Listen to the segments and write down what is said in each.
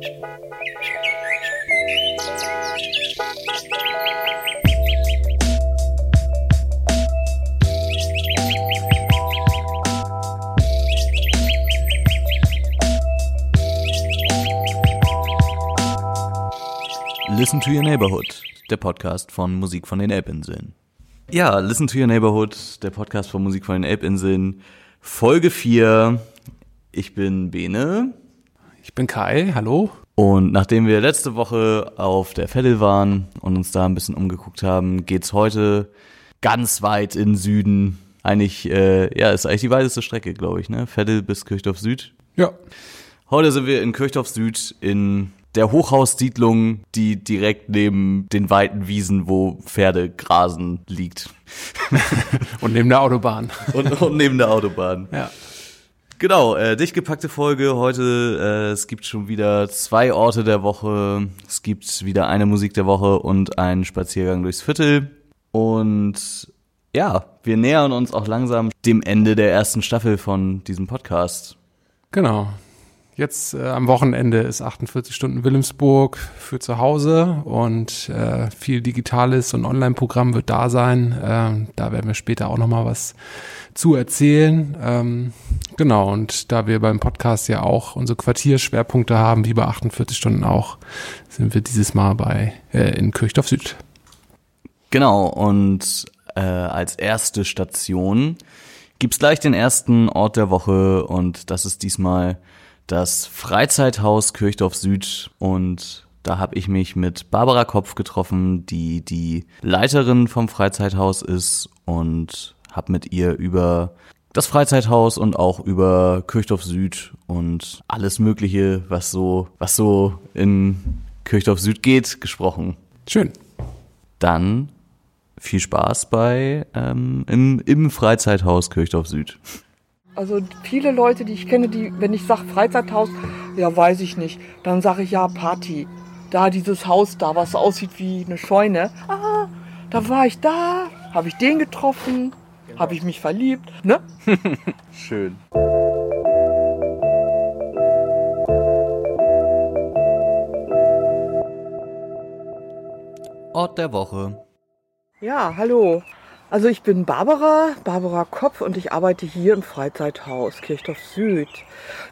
Listen to Your Neighborhood, der Podcast von Musik von den Elbinseln. Ja, Listen to Your Neighborhood, der Podcast von Musik von den Elbinseln, Folge 4. Ich bin Bene. Ich bin Kai, hallo. Und nachdem wir letzte Woche auf der Veddel waren und uns da ein bisschen umgeguckt haben, geht's heute ganz weit in Süden. Eigentlich, äh, ja, ist eigentlich die weiteste Strecke, glaube ich, ne? Veddel bis Kirchdorf Süd. Ja. Heute sind wir in Kirchdorf Süd in der Hochhaussiedlung, die direkt neben den weiten Wiesen, wo Pferde grasen, liegt. und neben der Autobahn. und, und neben der Autobahn. Ja. Genau, äh, dicht gepackte Folge heute. Äh, es gibt schon wieder zwei Orte der Woche. Es gibt wieder eine Musik der Woche und einen Spaziergang durchs Viertel. Und ja, wir nähern uns auch langsam dem Ende der ersten Staffel von diesem Podcast. Genau. Jetzt äh, am Wochenende ist 48 Stunden Wilhelmsburg für zu Hause und äh, viel Digitales und Online-Programm wird da sein. Ähm, da werden wir später auch nochmal was zu erzählen. Ähm, genau, und da wir beim Podcast ja auch unsere Quartierschwerpunkte haben, wie bei 48 Stunden auch, sind wir dieses Mal bei äh, in Kirchdorf Süd. Genau, und äh, als erste Station gibt's gleich den ersten Ort der Woche und das ist diesmal das Freizeithaus Kirchdorf Süd und da habe ich mich mit Barbara Kopf getroffen, die die Leiterin vom Freizeithaus ist und habe mit ihr über das Freizeithaus und auch über Kirchdorf Süd und alles Mögliche, was so, was so in Kirchdorf Süd geht, gesprochen. Schön. Dann viel Spaß bei ähm, im, im Freizeithaus Kirchdorf Süd. Also viele Leute, die ich kenne, die, wenn ich sage Freizeithaus, ja weiß ich nicht, dann sage ich ja Party. Da dieses Haus da, was aussieht wie eine Scheune. Ah, da war ich da, habe ich den getroffen, habe ich mich verliebt, ne? Schön. Ort der Woche. Ja, hallo. Also ich bin Barbara, Barbara Kopf und ich arbeite hier im Freizeithaus Kirchdorf Süd.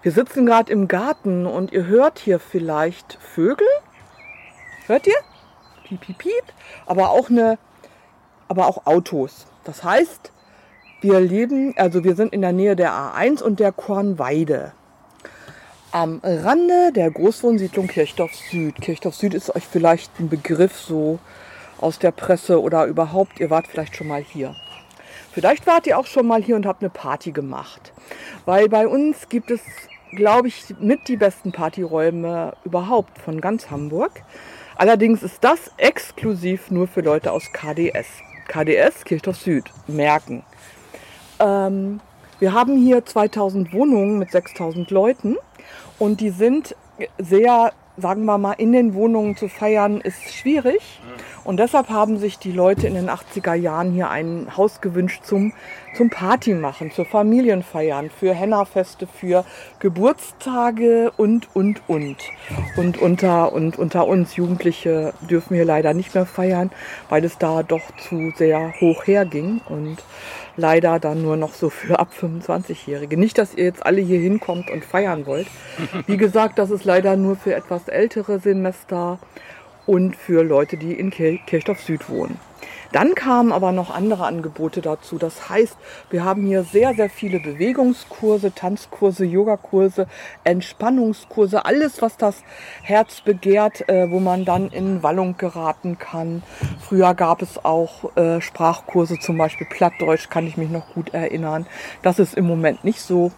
Wir sitzen gerade im Garten und ihr hört hier vielleicht Vögel? Hört ihr? Piep, piep, piep. Aber auch eine, aber auch Autos. Das heißt, wir leben, also wir sind in der Nähe der A1 und der Kornweide. Am Rande der Großwohnsiedlung Kirchdorf Süd. Kirchdorf Süd ist euch vielleicht ein Begriff so aus der Presse oder überhaupt, ihr wart vielleicht schon mal hier. Vielleicht wart ihr auch schon mal hier und habt eine Party gemacht. Weil bei uns gibt es, glaube ich, mit die besten Partyräume überhaupt von ganz Hamburg. Allerdings ist das exklusiv nur für Leute aus KDS. KDS, Kirchdorf Süd, merken. Ähm, wir haben hier 2000 Wohnungen mit 6000 Leuten und die sind sehr sagen wir mal, in den Wohnungen zu feiern, ist schwierig. Und deshalb haben sich die Leute in den 80er Jahren hier ein Haus gewünscht zum, zum Party machen, zur Familienfeiern, für Hennerfeste, für Geburtstage und, und, und. Und unter, und unter uns Jugendliche dürfen wir leider nicht mehr feiern, weil es da doch zu sehr hoch herging. Und leider dann nur noch so für ab 25-Jährige. Nicht, dass ihr jetzt alle hier hinkommt und feiern wollt. Wie gesagt, das ist leider nur für etwas ältere Semester und für Leute, die in Kirchdorf Süd wohnen. Dann kamen aber noch andere Angebote dazu. Das heißt, wir haben hier sehr, sehr viele Bewegungskurse, Tanzkurse, Yogakurse, Entspannungskurse, alles, was das Herz begehrt, äh, wo man dann in Wallung geraten kann. Früher gab es auch äh, Sprachkurse, zum Beispiel Plattdeutsch, kann ich mich noch gut erinnern. Das ist im Moment nicht so,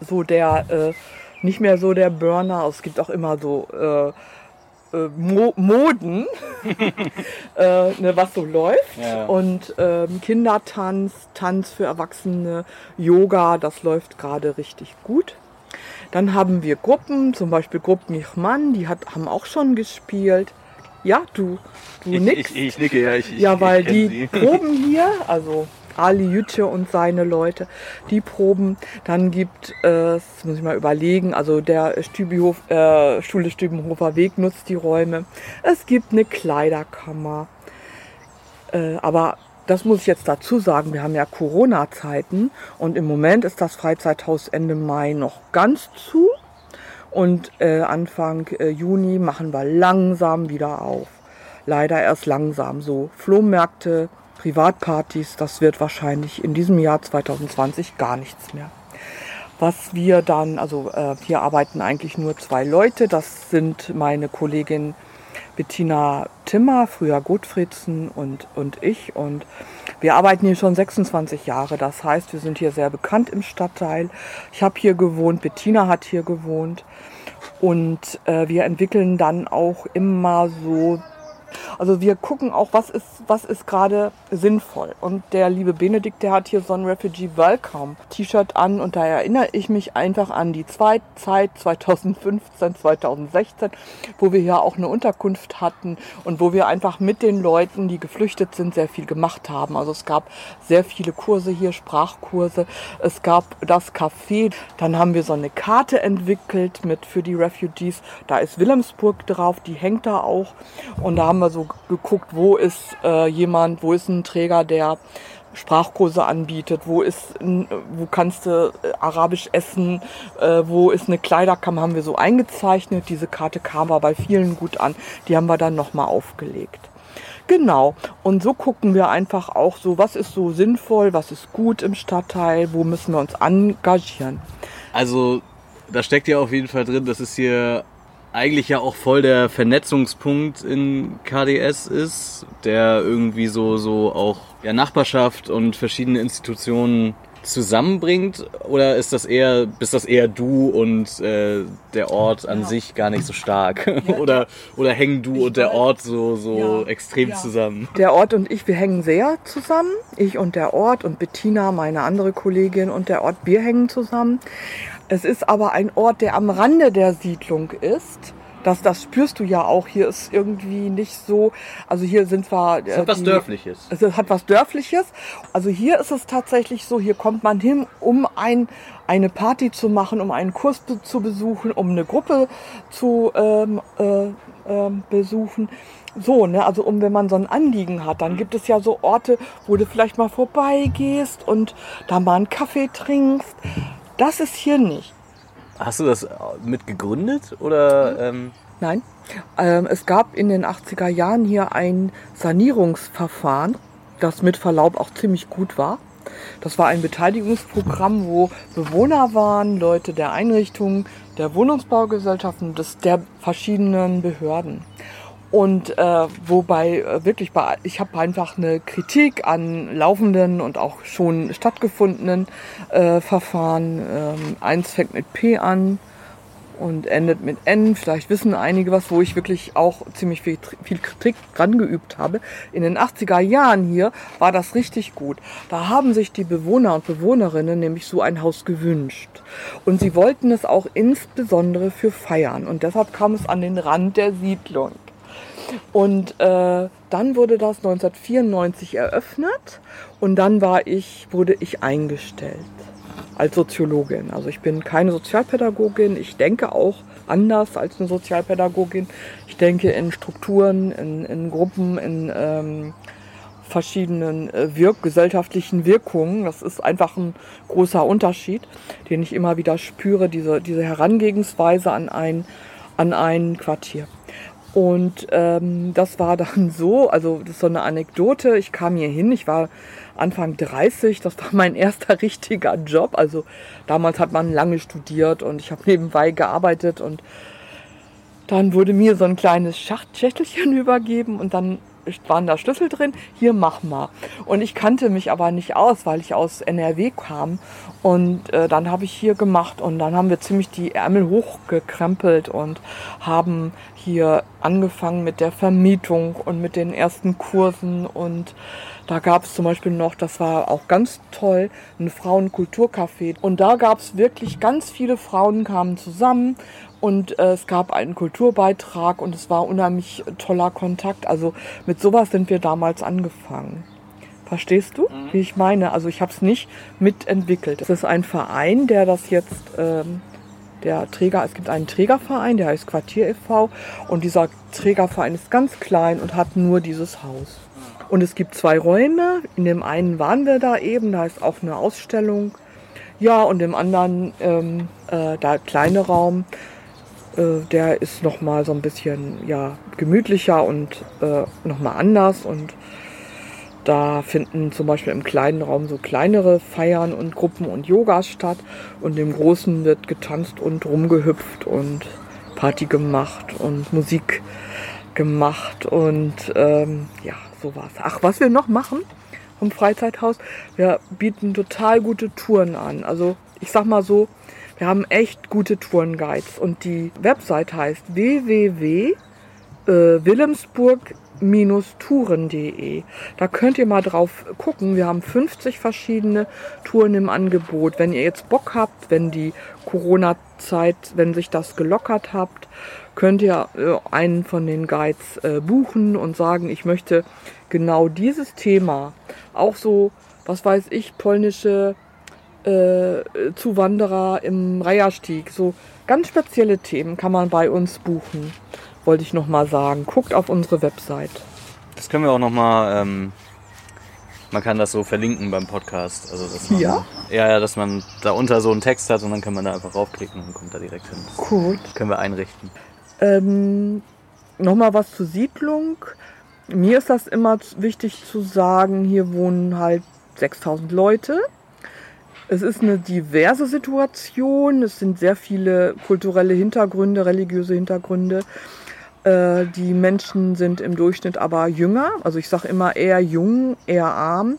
so der, äh, nicht mehr so der Burner. Es gibt auch immer so äh, äh, Mo Moden, äh, ne, was so läuft. Ja. Und ähm, Kindertanz, Tanz für Erwachsene, Yoga, das läuft gerade richtig gut. Dann haben wir Gruppen, zum Beispiel Gruppen Ichmann, die hat, haben auch schon gespielt. Ja, du, du ich, nix. Ich, ich, nicke, ja. Ich, ja, weil die. Proben hier, also Ali Jütche und seine Leute, die proben. Dann gibt es, muss ich mal überlegen, also der Stübihof, äh, Schule Stübenhofer Weg nutzt die Räume. Es gibt eine Kleiderkammer. Äh, aber das muss ich jetzt dazu sagen, wir haben ja Corona-Zeiten und im Moment ist das Freizeithaus Ende Mai noch ganz zu und äh, Anfang äh, Juni machen wir langsam wieder auf. Leider erst langsam so. Flohmärkte, Privatpartys, das wird wahrscheinlich in diesem Jahr 2020 gar nichts mehr. Was wir dann, also äh, hier arbeiten eigentlich nur zwei Leute, das sind meine Kollegin Bettina Timmer, früher Gottfriedsen und, und ich. Und wir arbeiten hier schon 26 Jahre. Das heißt, wir sind hier sehr bekannt im Stadtteil. Ich habe hier gewohnt, Bettina hat hier gewohnt. Und äh, wir entwickeln dann auch immer so also wir gucken auch, was ist, was ist gerade sinnvoll. Und der liebe Benedikt, der hat hier so ein Refugee Welcome T-Shirt an und da erinnere ich mich einfach an die Zeit 2015, 2016, wo wir hier auch eine Unterkunft hatten und wo wir einfach mit den Leuten, die geflüchtet sind, sehr viel gemacht haben. Also es gab sehr viele Kurse hier, Sprachkurse. Es gab das Café. Dann haben wir so eine Karte entwickelt mit für die Refugees. Da ist Wilhelmsburg drauf, die hängt da auch. Und da haben wir so geguckt, wo ist äh, jemand, wo ist ein Träger, der Sprachkurse anbietet, wo ist, wo kannst du äh, Arabisch essen, äh, wo ist eine Kleiderkammer, haben wir so eingezeichnet. Diese Karte kam aber bei vielen gut an. Die haben wir dann nochmal aufgelegt. Genau. Und so gucken wir einfach auch so, was ist so sinnvoll, was ist gut im Stadtteil, wo müssen wir uns engagieren. Also, da steckt ja auf jeden Fall drin, dass es hier eigentlich ja auch voll der Vernetzungspunkt in KDS ist, der irgendwie so, so auch ja, Nachbarschaft und verschiedene Institutionen zusammenbringt? Oder ist das eher, bist das eher du und äh, der Ort an ja. sich gar nicht so stark? Ja, oder, oder hängen du und der Ort so, so ja, extrem zusammen? Der Ort und ich, wir hängen sehr zusammen. Ich und der Ort und Bettina, meine andere Kollegin und der Ort, wir hängen zusammen. Es ist aber ein Ort, der am Rande der Siedlung ist. Das, das spürst du ja auch. Hier ist irgendwie nicht so. Also hier sind wir. Äh, es hat die, was Dörfliches. Es hat was Dörfliches. Also hier ist es tatsächlich so. Hier kommt man hin, um ein, eine Party zu machen, um einen Kurs zu besuchen, um eine Gruppe zu ähm, äh, äh, besuchen. So, ne, also um wenn man so ein Anliegen hat, dann gibt es ja so Orte, wo du vielleicht mal vorbeigehst und da mal einen Kaffee trinkst. Das ist hier nicht. Hast du das mit gegründet oder? Ähm Nein. Ähm, es gab in den 80er Jahren hier ein Sanierungsverfahren, das mit Verlaub auch ziemlich gut war. Das war ein Beteiligungsprogramm, wo Bewohner waren, Leute der Einrichtungen, der Wohnungsbaugesellschaften, des, der verschiedenen Behörden. Und äh, wobei äh, wirklich bei, ich habe einfach eine Kritik an laufenden und auch schon stattgefundenen äh, Verfahren. Ähm, eins fängt mit P an und endet mit N. Vielleicht wissen einige was, wo ich wirklich auch ziemlich viel, viel Kritik dran geübt habe. In den 80er Jahren hier war das richtig gut. Da haben sich die Bewohner und Bewohnerinnen nämlich so ein Haus gewünscht. Und sie wollten es auch insbesondere für Feiern. Und deshalb kam es an den Rand der Siedlung. Und äh, dann wurde das 1994 eröffnet und dann war ich, wurde ich eingestellt als Soziologin. Also ich bin keine Sozialpädagogin. Ich denke auch anders als eine Sozialpädagogin. Ich denke in Strukturen, in, in Gruppen, in ähm, verschiedenen äh, wirk gesellschaftlichen Wirkungen. Das ist einfach ein großer Unterschied, den ich immer wieder spüre, diese, diese Herangehensweise an ein, an ein Quartier. Und ähm, das war dann so, also das ist so eine Anekdote. Ich kam hier hin, ich war Anfang 30, das war mein erster richtiger Job. Also damals hat man lange studiert und ich habe nebenbei gearbeitet und dann wurde mir so ein kleines Schachtelchen übergeben und dann waren da Schlüssel drin, hier mach mal. Und ich kannte mich aber nicht aus, weil ich aus NRW kam. Und äh, dann habe ich hier gemacht und dann haben wir ziemlich die Ärmel hochgekrempelt und haben hier angefangen mit der Vermietung und mit den ersten Kursen und da gab es zum Beispiel noch, das war auch ganz toll, ein Frauenkulturcafé. Und da gab es wirklich ganz viele Frauen kamen zusammen und äh, es gab einen Kulturbeitrag und es war unheimlich toller Kontakt. Also mit sowas sind wir damals angefangen. Verstehst du, mhm. wie ich meine? Also ich habe es nicht mitentwickelt. Es ist ein Verein, der das jetzt, ähm, der Träger, es gibt einen Trägerverein, der heißt Quartier e.V. und dieser Trägerverein ist ganz klein und hat nur dieses Haus. Und es gibt zwei Räume. In dem einen waren wir da eben, da ist auch eine Ausstellung. Ja, und im anderen, ähm, äh, da kleine Raum, äh, der ist nochmal so ein bisschen ja, gemütlicher und äh, nochmal anders. Und da finden zum Beispiel im kleinen Raum so kleinere Feiern und Gruppen und Yogas statt. Und im großen wird getanzt und rumgehüpft und Party gemacht und Musik gemacht. Und ähm, ja, sowas. Ach, was wir noch machen vom Freizeithaus, wir bieten total gute Touren an. Also ich sag mal so, wir haben echt gute Tourenguides und die Website heißt www.wilhelmsburg-touren.de. Da könnt ihr mal drauf gucken. Wir haben 50 verschiedene Touren im Angebot. Wenn ihr jetzt Bock habt, wenn die Corona-Zeit, wenn sich das gelockert habt, könnt ihr äh, einen von den Guides äh, buchen und sagen, ich möchte genau dieses Thema, auch so, was weiß ich, polnische äh, Zuwanderer im Reiherstieg. So ganz spezielle Themen kann man bei uns buchen, wollte ich nochmal sagen. Guckt auf unsere Website. Das können wir auch nochmal, ähm, man kann das so verlinken beim Podcast. Also, dass man, ja? Ja, ja, dass man da unter so einen Text hat und dann kann man da einfach raufklicken und kommt da direkt hin. Gut. können wir einrichten. Ähm, nochmal was zur Siedlung. Mir ist das immer wichtig zu sagen, hier wohnen halt 6000 Leute. Es ist eine diverse Situation. Es sind sehr viele kulturelle Hintergründe, religiöse Hintergründe. Äh, die Menschen sind im Durchschnitt aber jünger. Also ich sage immer eher jung, eher arm,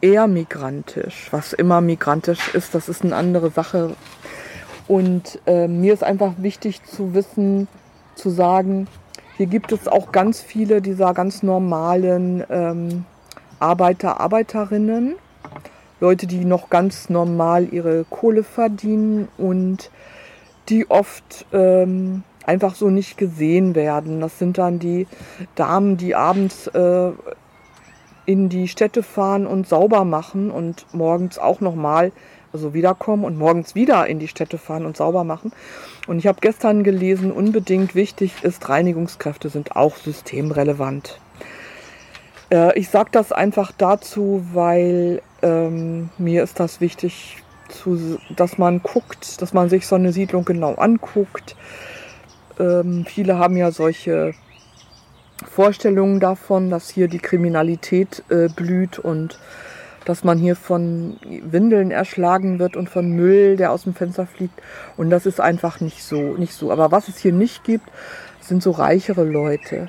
eher migrantisch. Was immer migrantisch ist, das ist eine andere Sache. Und äh, mir ist einfach wichtig zu wissen, zu sagen, hier gibt es auch ganz viele dieser ganz normalen ähm, Arbeiter, Arbeiterinnen Leute, die noch ganz normal ihre Kohle verdienen und die oft ähm, einfach so nicht gesehen werden. Das sind dann die Damen, die abends äh, in die Städte fahren und sauber machen und morgens auch nochmal, also wiederkommen und morgens wieder in die Städte fahren und sauber machen. Und ich habe gestern gelesen, unbedingt wichtig ist, Reinigungskräfte sind auch systemrelevant. Äh, ich sage das einfach dazu, weil ähm, mir ist das wichtig, zu, dass man guckt, dass man sich so eine Siedlung genau anguckt. Ähm, viele haben ja solche Vorstellungen davon, dass hier die Kriminalität äh, blüht und dass man hier von Windeln erschlagen wird und von Müll, der aus dem Fenster fliegt. Und das ist einfach nicht so, nicht so. Aber was es hier nicht gibt, sind so reichere Leute.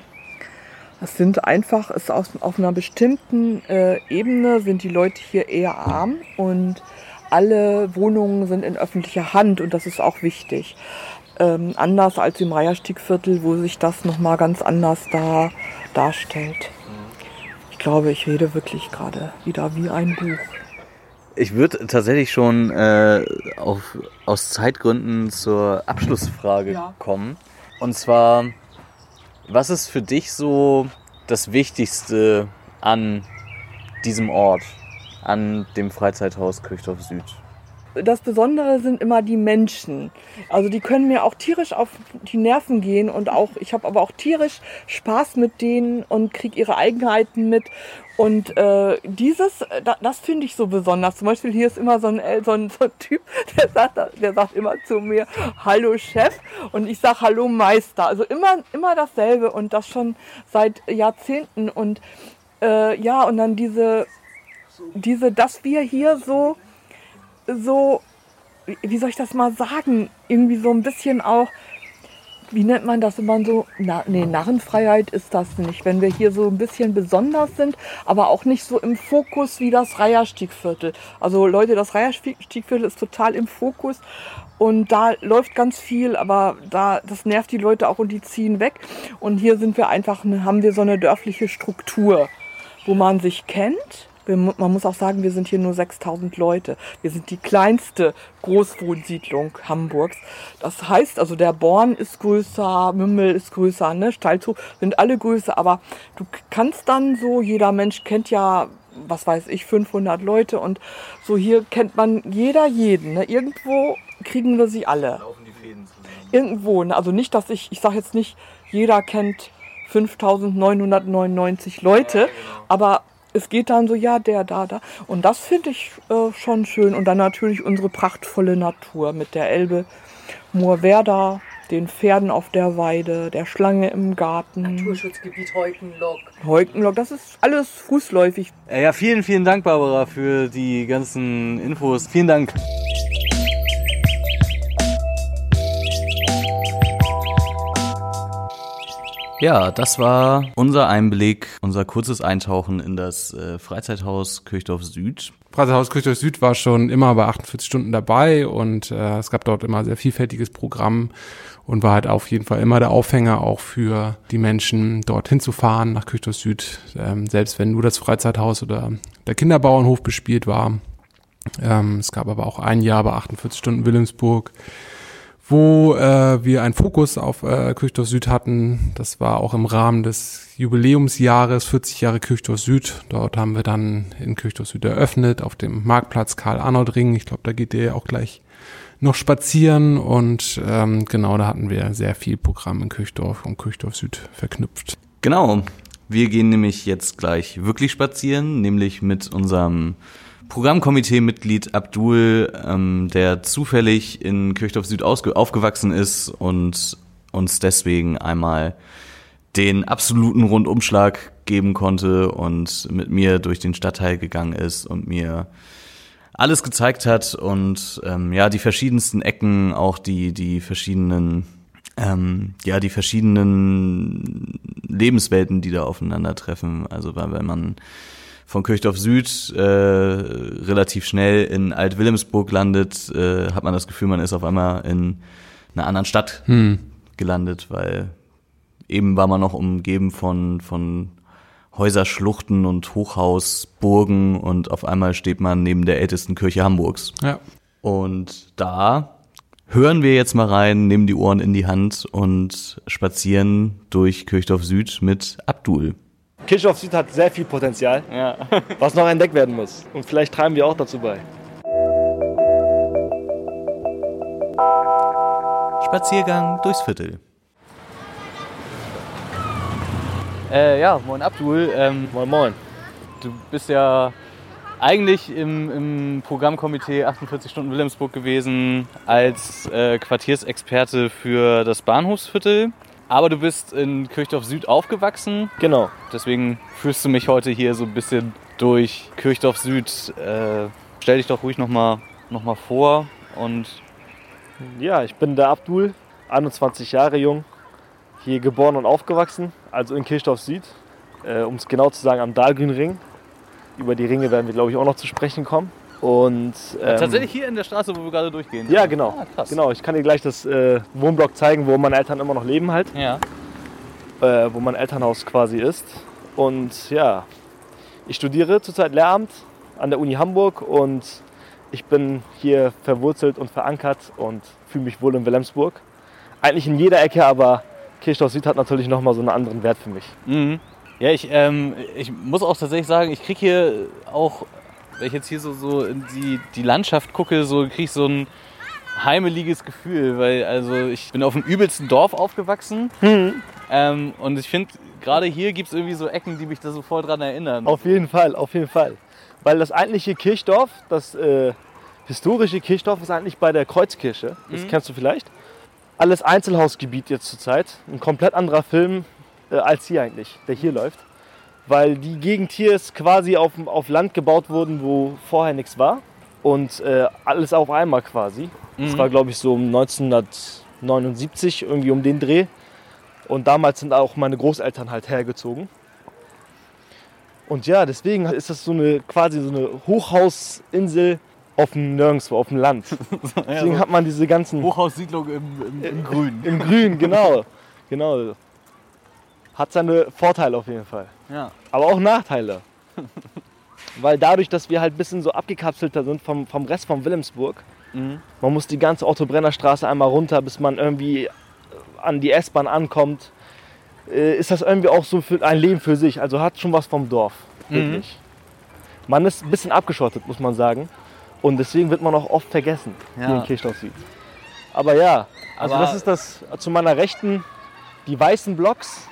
Das sind einfach, ist aus, auf einer bestimmten äh, Ebene sind die Leute hier eher arm und alle Wohnungen sind in öffentlicher Hand und das ist auch wichtig. Ähm, anders als im Reierstiegviertel, wo sich das nochmal ganz anders da, darstellt. Ich glaube, ich rede wirklich gerade wieder wie ein Buch. Ich würde tatsächlich schon äh, auf, aus Zeitgründen zur Abschlussfrage ja. kommen. Und zwar, was ist für dich so das Wichtigste an diesem Ort, an dem Freizeithaus Kirchdorf Süd? das Besondere sind immer die Menschen. Also die können mir auch tierisch auf die Nerven gehen und auch ich habe aber auch tierisch Spaß mit denen und kriege ihre Eigenheiten mit. Und äh, dieses, da, das finde ich so besonders. Zum Beispiel hier ist immer so ein, äh, so ein, so ein Typ, der sagt, der sagt immer zu mir, Hallo Chef und ich sage Hallo Meister. Also immer, immer dasselbe und das schon seit Jahrzehnten. Und äh, ja, und dann diese, diese, dass wir hier so so, wie soll ich das mal sagen, irgendwie so ein bisschen auch, wie nennt man das, man so, na, nee, Narrenfreiheit ist das nicht, wenn wir hier so ein bisschen besonders sind, aber auch nicht so im Fokus wie das Reiherstiegviertel. Also Leute, das Reiherstiegviertel ist total im Fokus und da läuft ganz viel, aber da, das nervt die Leute auch und die ziehen weg. Und hier sind wir einfach, haben wir so eine dörfliche Struktur, wo man sich kennt, man muss auch sagen, wir sind hier nur 6000 Leute. Wir sind die kleinste Großwohnsiedlung Hamburgs. Das heißt, also der Born ist größer, Mümmel ist größer, ne? Stalzhof sind alle größer, aber du kannst dann so, jeder Mensch kennt ja was weiß ich, 500 Leute und so hier kennt man jeder jeden. Ne? Irgendwo kriegen wir sie alle. Laufen die Fäden zusammen. Irgendwo, ne? also nicht, dass ich, ich sage jetzt nicht, jeder kennt 5999 Leute, aber es geht dann so, ja, der, da, da. Und das finde ich äh, schon schön. Und dann natürlich unsere prachtvolle Natur mit der Elbe, Moorwerda, den Pferden auf der Weide, der Schlange im Garten. Naturschutzgebiet Heukenlock. Heukenlock, das ist alles fußläufig. Ja, vielen, vielen Dank, Barbara, für die ganzen Infos. Vielen Dank. Ja, das war unser Einblick, unser kurzes Eintauchen in das äh, Freizeithaus Kirchdorf Süd. Freizeithaus Kirchdorf Süd war schon immer bei 48 Stunden dabei und äh, es gab dort immer sehr vielfältiges Programm und war halt auf jeden Fall immer der Aufhänger auch für die Menschen, dorthin zu fahren nach Kirchdorf Süd, ähm, selbst wenn nur das Freizeithaus oder der Kinderbauernhof bespielt war. Ähm, es gab aber auch ein Jahr bei 48 Stunden Wilhelmsburg, wo äh, wir einen Fokus auf äh, Kirchdorf Süd hatten. Das war auch im Rahmen des Jubiläumsjahres 40 Jahre Kirchdorf Süd. Dort haben wir dann in Kirchdorf Süd eröffnet auf dem Marktplatz Karl-Arnold-Ring. Ich glaube, da geht ihr auch gleich noch spazieren und ähm, genau da hatten wir sehr viel Programm in Kirchdorf und Kirchdorf Süd verknüpft. Genau, wir gehen nämlich jetzt gleich wirklich spazieren, nämlich mit unserem Programmkomitee-Mitglied Abdul, ähm, der zufällig in Kirchdorf Süd aufgewachsen ist und uns deswegen einmal den absoluten Rundumschlag geben konnte und mit mir durch den Stadtteil gegangen ist und mir alles gezeigt hat und ähm, ja die verschiedensten Ecken, auch die die verschiedenen ähm, ja die verschiedenen Lebenswelten, die da aufeinandertreffen. Also weil wenn man von Kirchdorf Süd äh, relativ schnell in Alt-Wilhelmsburg landet, äh, hat man das Gefühl, man ist auf einmal in einer anderen Stadt Hm. gelandet, weil eben war man noch umgeben von, von Häuserschluchten und Hochhausburgen und auf einmal steht man neben der ältesten Kirche Hamburgs. Ja. Und da hören wir jetzt mal rein, nehmen die Ohren in die Hand und spazieren durch Kirchdorf Süd mit Abdul. Kirchdorf Süd hat sehr viel Potenzial, Ja. was noch entdeckt werden muss. Und vielleicht tragen wir auch dazu bei. Spaziergang durchs Viertel. Äh, ja, moin Abdul. Ähm, Moin Moin. du bist ja eigentlich im, im Programmkomitee 48 Stunden Wilhelmsburg gewesen als äh, Quartiersexperte für das Bahnhofsviertel. Aber du bist in Kirchdorf Süd aufgewachsen. Genau. Deswegen führst du mich heute hier so ein bisschen durch Kirchdorf Süd. Äh, stell dich doch ruhig nochmal noch mal vor und Ja, ich bin der Abdul, 21 Jahre jung, hier geboren und aufgewachsen, also in Kirchdorf Süd. Äh, um es genau zu sagen, am Dahlgrünring. Über die Ringe werden wir, glaube ich, auch noch zu sprechen kommen. Und ähm, tatsächlich hier in der Straße, wo wir gerade durchgehen. Ja, genau. Ah, krass. Genau, ich kann dir gleich das äh, Wohnblock zeigen, wo meine Eltern immer noch leben halt. Ja. äh, wo mein Elternhaus quasi ist. Und ja, ich studiere zurzeit Lehramt an der Uni Hamburg und ich bin hier verwurzelt und verankert und fühle mich wohl in Wilhelmsburg. Eigentlich in jeder Ecke, aber Kirchdorf Süd hat natürlich nochmal so einen anderen Wert für mich. Mhm. Ja, ich, ähm, ich muss auch tatsächlich sagen, ich kriege hier auch, wenn ich jetzt hier so, so in die, die Landschaft gucke, so kriege ich so ein heimeliges Gefühl, weil also ich bin auf dem übelsten Dorf aufgewachsen ähm, und ich finde, gerade hier gibt es irgendwie so Ecken, die mich da so voll dran erinnern. Auf jeden Fall, auf jeden Fall. Weil das eigentliche Kirchdorf, das äh, historische Kirchdorf ist eigentlich bei der Kreuzkirche. Das kennst du vielleicht. Alles Einzelhausgebiet jetzt zurzeit. Ein komplett anderer Film äh, als hier eigentlich, der hier läuft. Weil die Gegend hier ist quasi auf, auf Land gebaut worden, wo vorher nichts war. Und äh, alles auf einmal quasi. Das war, glaube ich, so um 1979, irgendwie um den Dreh. Und damals sind auch meine Großeltern halt hergezogen. Und ja, deswegen ist das so eine quasi so eine Hochhausinsel auf dem Nirgendwo, auf dem Land. Deswegen hat man diese ganzen Hochhaussiedlung im, im, im Grün. im Grün, genau, genau. Hat seine Vorteile auf jeden Fall, Ja. aber auch Nachteile. Weil dadurch, dass wir halt ein bisschen so abgekapselter sind vom, vom Rest von Wilhelmsburg, Mhm. man muss die ganze Otto Brenner Straße einmal runter, bis man irgendwie an die S-Bahn ankommt, äh, ist das irgendwie auch so für ein Leben für sich. Also hat schon was vom Dorf, Mhm. wirklich. Man ist ein bisschen abgeschottet, muss man sagen. Und deswegen wird man auch oft vergessen hier Ja. in Kirchdorf Süd. Aber ja, also Aber- das ist das zu meiner Rechten, die weißen Blocks,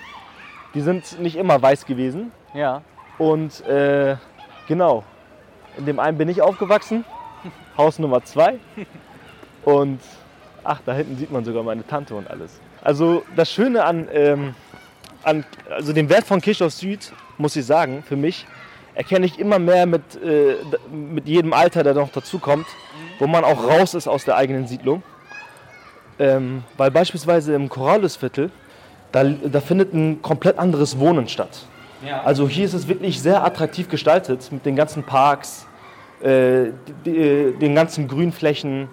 die sind nicht immer weiß gewesen. Ja. Und äh, genau, in dem einen bin ich aufgewachsen, Haus Nummer zwei. Und ach, da hinten sieht man sogar meine Tante und alles. Also das Schöne an, ähm, an also den Wert von Kirchdorf Süd, muss ich sagen, für mich, erkenne ich immer mehr mit, äh, mit jedem Alter, der noch dazukommt, wo man auch raus ist aus der eigenen Siedlung. Ähm, weil beispielsweise im Corralisviertel, da, da findet ein komplett anderes Wohnen statt. Ja. Also hier ist es wirklich sehr attraktiv gestaltet mit den ganzen Parks, äh, die, die, den ganzen Grünflächen,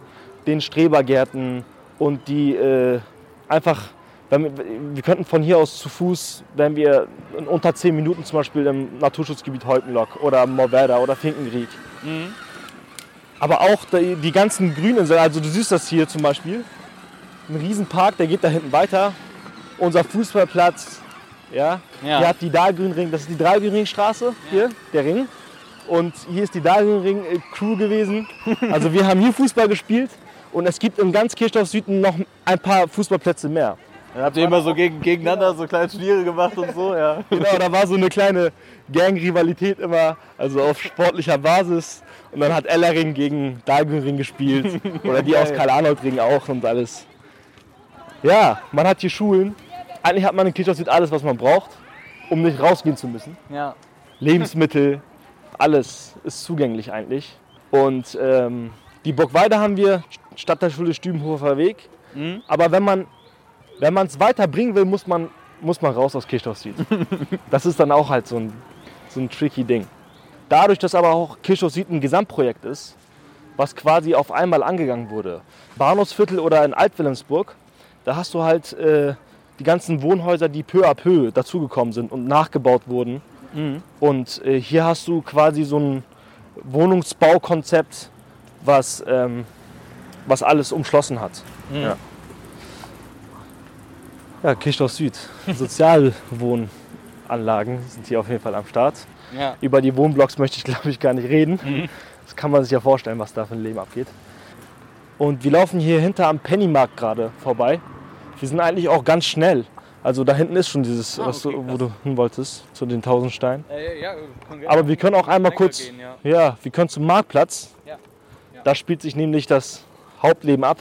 den Strebergärten und die äh, einfach, wir, wir könnten von hier aus zu Fuß, wenn wir in unter 10 Minuten zum Beispiel im Naturschutzgebiet Heutenlock oder Morwerda oder Finkenried. Aber auch die, die ganzen Grüninseln, also du siehst das hier zum Beispiel, ein Riesenpark, der geht da hinten weiter. Unser Fußballplatz, ja, Ja. hier hat die Dahlgrünring, das ist die Dahlgrünringstraße, hier, der Ring. Und hier ist die Dahlgrünring-Crew gewesen. Also wir haben hier Fußball gespielt und es gibt in ganz Kirchdorf Süden noch ein paar Fußballplätze mehr. Dann habt ihr immer so gegen, gegeneinander so kleine Turniere gemacht und so, ja. Genau, da war so eine kleine Gang-Rivalität immer, also auf sportlicher Basis. Und dann hat Ellering gegen Dahlgrünring gespielt oder die aus Karl-Arnold-Ring auch und alles. Ja, man hat hier Schulen. Eigentlich hat man in Kirchdorf Süd alles, was man braucht, um nicht rausgehen zu müssen. Ja. Lebensmittel, alles ist zugänglich eigentlich. Und ähm, die Burgweide haben wir, Stadtteilschule Stübenhofer Weg. Mhm. Aber wenn man wenn man es weiterbringen will, muss man, muss man raus aus Kirchdorf Süd. das ist dann auch halt so ein, so ein tricky Ding. Dadurch, dass aber auch Kirchdorf Süd ein Gesamtprojekt ist, was quasi auf einmal angegangen wurde. Bahnhofsviertel oder in Alt-Wilhelmsburg, da hast du halt äh, die ganzen Wohnhäuser, die peu à peu dazugekommen sind und nachgebaut wurden. Und äh, hier hast du quasi so ein Wohnungsbaukonzept, was, ähm, was alles umschlossen hat. Ja. Ja, Kirchdorf Süd. Sozialwohnanlagen sind hier auf jeden Fall am Start. Ja. Über die Wohnblocks möchte ich, glaube ich, gar nicht reden. Das kann man sich ja vorstellen, was da für ein Leben abgeht. Und wir laufen hier hinter am Pennymarkt gerade vorbei. Wir sind eigentlich auch ganz schnell. Also da hinten ist schon dieses, Ah, was okay, du, wo du hin wolltest, zu den Tausendsteinen. Äh, ja, Aber wir können auch einmal kurz, gehen, ja. ja, wir können zum Marktplatz. Ja. Da spielt sich nämlich das Hauptleben ab.